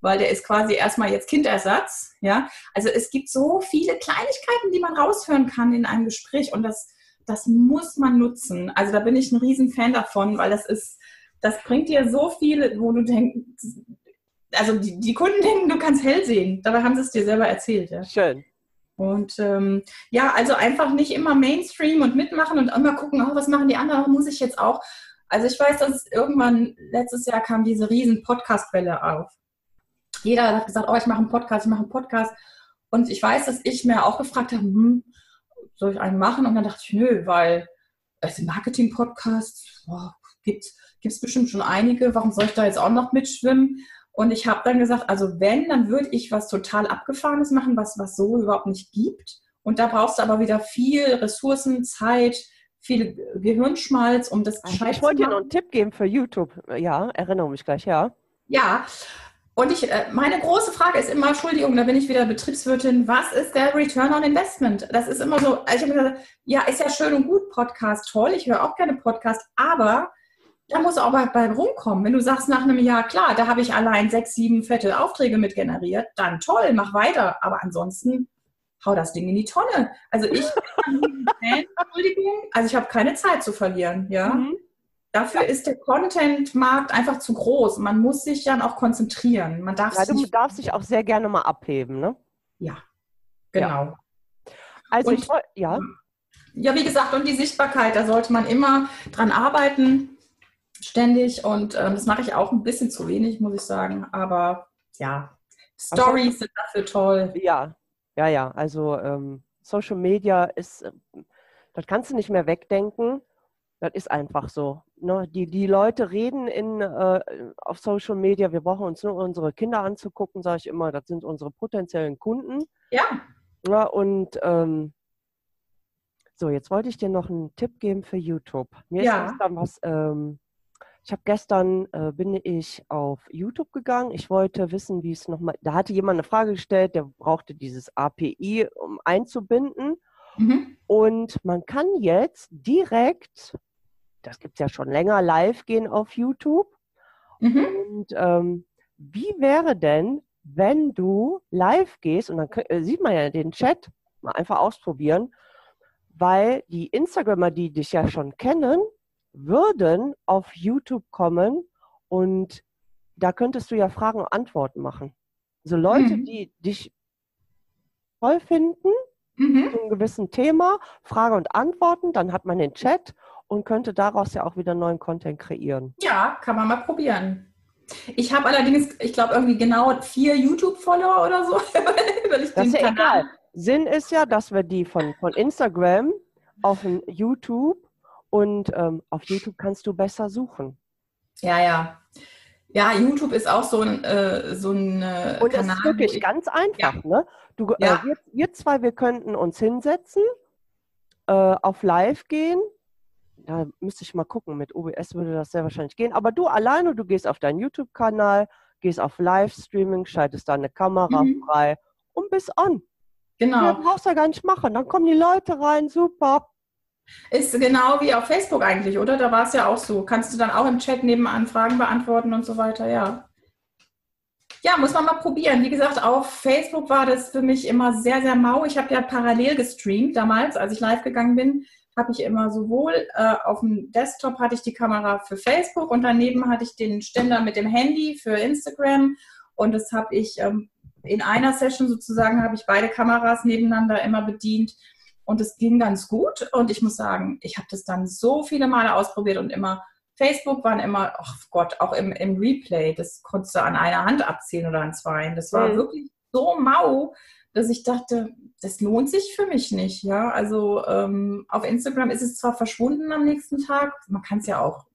weil der ist quasi erstmal jetzt Kindersatz. Ja, also es gibt so viele Kleinigkeiten, die man raushören kann in einem Gespräch und das, das muss man nutzen. Also da bin ich ein Riesenfan davon, weil das ist, das bringt dir so viel, wo du denkst, also die, die Kunden denken, du kannst hell sehen. Dabei haben sie es dir selber erzählt. Ja. Schön. Und ähm, ja, also einfach nicht immer Mainstream und mitmachen und immer gucken, oh, was machen die anderen, muss ich jetzt auch. Also ich weiß, dass irgendwann letztes Jahr kam diese riesen Podcast-Welle auf jeder hat gesagt, oh, ich mache einen Podcast, ich mache einen Podcast. Und ich weiß, dass ich mir auch gefragt habe, hm, soll ich einen machen? Und dann dachte ich, nö, weil es Marketing-Podcast gibt es bestimmt schon einige, warum soll ich da jetzt auch noch mitschwimmen? Und ich habe dann gesagt, also wenn, dann würde ich was total Abgefahrenes machen, was, was so überhaupt nicht gibt. Und da brauchst du aber wieder viel Ressourcen, Zeit, viel Gehirnschmalz, um das gescheit Ich wollte dir noch einen Tipp geben für YouTube. Ja, erinnere mich gleich, ja. Ja, und ich, äh, meine große Frage ist immer, Entschuldigung, da bin ich wieder Betriebswirtin, was ist der Return on Investment? Das ist immer so, also ich habe gesagt, ja, ist ja schön und gut, Podcast, toll, ich höre auch gerne Podcast, aber da muss auch bei, bei rumkommen. Wenn du sagst nach einem Jahr, klar, da habe ich allein sechs, sieben fette Aufträge mit generiert, dann toll, mach weiter. Aber ansonsten hau das Ding in die Tonne. Also ich Entschuldigung, also ich habe keine Zeit zu verlieren, ja. Mhm. Dafür ist der Content-Markt einfach zu groß. Man muss sich dann auch konzentrieren. Man darf ja, du darfst dich auch sehr gerne mal abheben, ne? Ja, genau. Ja. Also und, ich, ja. Ja, wie gesagt, und die Sichtbarkeit, da sollte man immer dran arbeiten, ständig. Und ähm, das mache ich auch ein bisschen zu wenig, muss ich sagen. Aber ja, Stories also, sind dafür toll. Ja, ja, ja. Also ähm, Social Media ist, äh, das kannst du nicht mehr wegdenken. Das ist einfach so. Ne? Die, die Leute reden in, äh, auf Social Media, wir brauchen uns nur unsere Kinder anzugucken, sage ich immer, das sind unsere potenziellen Kunden. Ja. ja und ähm, so, jetzt wollte ich dir noch einen Tipp geben für YouTube. Mir ja. ist gestern was, ähm, ich habe gestern, äh, bin ich auf YouTube gegangen. Ich wollte wissen, wie es nochmal, da hatte jemand eine Frage gestellt, der brauchte dieses API, um einzubinden. Mhm. Und man kann jetzt direkt das gibt es ja schon länger, live gehen auf YouTube. Mhm. Und ähm, wie wäre denn, wenn du live gehst, und dann äh, sieht man ja den Chat, mal einfach ausprobieren, weil die Instagramer, die dich ja schon kennen, würden auf YouTube kommen und da könntest du ja Fragen und Antworten machen. Also Leute, mhm. die dich toll finden, mhm. zu einem gewissen Thema, Frage und Antworten, dann hat man den Chat und könnte daraus ja auch wieder neuen Content kreieren. Ja, kann man mal probieren. Ich habe allerdings, ich glaube, irgendwie genau vier YouTube-Follower oder so. das ist ja egal. Sinn ist ja, dass wir die von, von Instagram auf YouTube und ähm, auf YouTube kannst du besser suchen. Ja, ja. Ja, YouTube ist auch so ein, äh, so ein äh, Und Kanal. ist wirklich ganz einfach. Ja. Ne? Du, äh, ja. äh, wir, wir, zwei, wir könnten uns hinsetzen, äh, auf Live gehen da müsste ich mal gucken, mit OBS würde das sehr wahrscheinlich gehen. Aber du alleine, du gehst auf deinen YouTube-Kanal, gehst auf Livestreaming, schaltest deine Kamera mhm. frei und bist an. Genau. Ja, brauchst du ja gar nicht machen. Dann kommen die Leute rein, super. Ist genau wie auf Facebook eigentlich, oder? Da war es ja auch so. Kannst du dann auch im Chat nebenan Fragen beantworten und so weiter, ja. Ja, muss man mal probieren. Wie gesagt, auf Facebook war das für mich immer sehr, sehr mau. Ich habe ja parallel gestreamt damals, als ich live gegangen bin, habe ich immer sowohl äh, auf dem Desktop hatte ich die Kamera für Facebook und daneben hatte ich den Ständer mit dem Handy für Instagram und das habe ich ähm, in einer Session sozusagen habe ich beide Kameras nebeneinander immer bedient und es ging ganz gut. Und ich muss sagen, ich habe das dann so viele Male ausprobiert und immer, Facebook waren immer, ach oh Gott, auch im, im Replay, das konntest du an einer Hand abziehen oder an zwei. Das war mhm. wirklich so mau, dass ich dachte, das lohnt sich für mich nicht. Ja, also ähm, auf Instagram ist es zwar verschwunden am nächsten Tag, man kann es ja auch,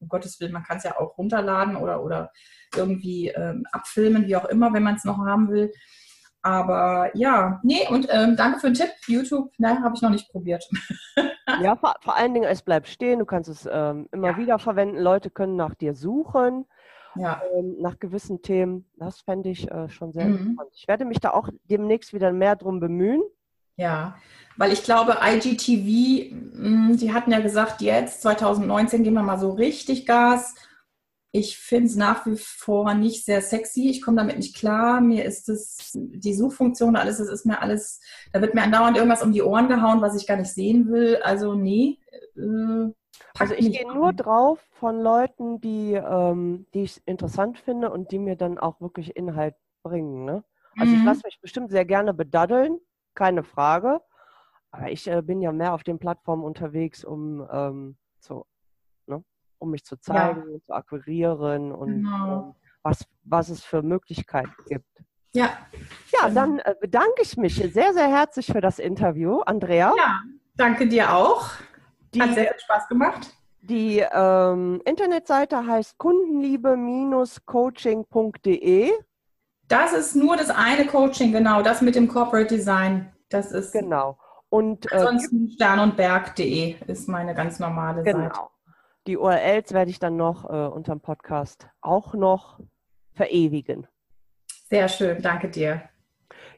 um Gottes Willen, man kann es ja auch runterladen oder, oder irgendwie ähm, abfilmen, wie auch immer, wenn man es noch haben will. Aber ja, nee, und ähm, danke für den Tipp. YouTube, ne, habe ich noch nicht probiert. ja, vor, vor, allen Dingen, es bleibt stehen. Du kannst es ähm, immer ja. wieder verwenden. Leute können nach dir suchen, ja. ähm, nach gewissen Themen. Das fände ich äh, schon sehr mhm. interessant. Ich werde mich da auch demnächst wieder mehr drum bemühen. Ja, weil ich glaube, IGTV, mh, die hatten ja gesagt, jetzt 2019 gehen wir mal so richtig Gas ich finde es nach wie vor nicht sehr sexy. Ich komme damit nicht klar. Mir ist es, die Suchfunktion, alles, das ist mir alles, da wird mir andauernd irgendwas um die Ohren gehauen, was ich gar nicht sehen will. Also nee. Äh, also ich gehe nur drauf von Leuten, die, ähm, die ich interessant finde und die mir dann auch wirklich Inhalt bringen. Ne? Also mhm. ich lasse mich bestimmt sehr gerne bedaddeln, keine Frage. Aber ich äh, bin ja mehr auf den Plattformen unterwegs, um ähm, so um mich zu zeigen, ja. zu akquirieren und genau. ähm, was, was es für Möglichkeiten gibt. Ja. Ja, dann äh, bedanke ich mich sehr, sehr herzlich für das Interview, Andrea. Ja, danke dir auch. Die, Hat sehr viel Spaß gemacht. Die ähm, Internetseite heißt kundenliebe-coaching.de. Das ist nur das eine Coaching, genau, das mit dem Corporate Design. Das ist genau. Und äh, ansonsten sternundberg.de ist meine ganz normale genau. Seite. Die URLs werde ich dann noch äh, unter dem Podcast auch noch verewigen. Sehr schön, danke dir.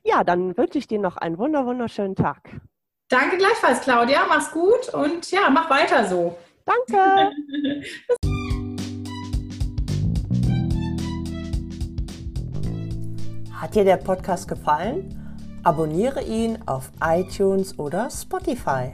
Ja, dann wünsche ich dir noch einen wunder wunderschönen Tag. Danke gleichfalls, Claudia. Mach's gut und ja, mach weiter so. Danke. Hat dir der Podcast gefallen? Abonniere ihn auf iTunes oder Spotify.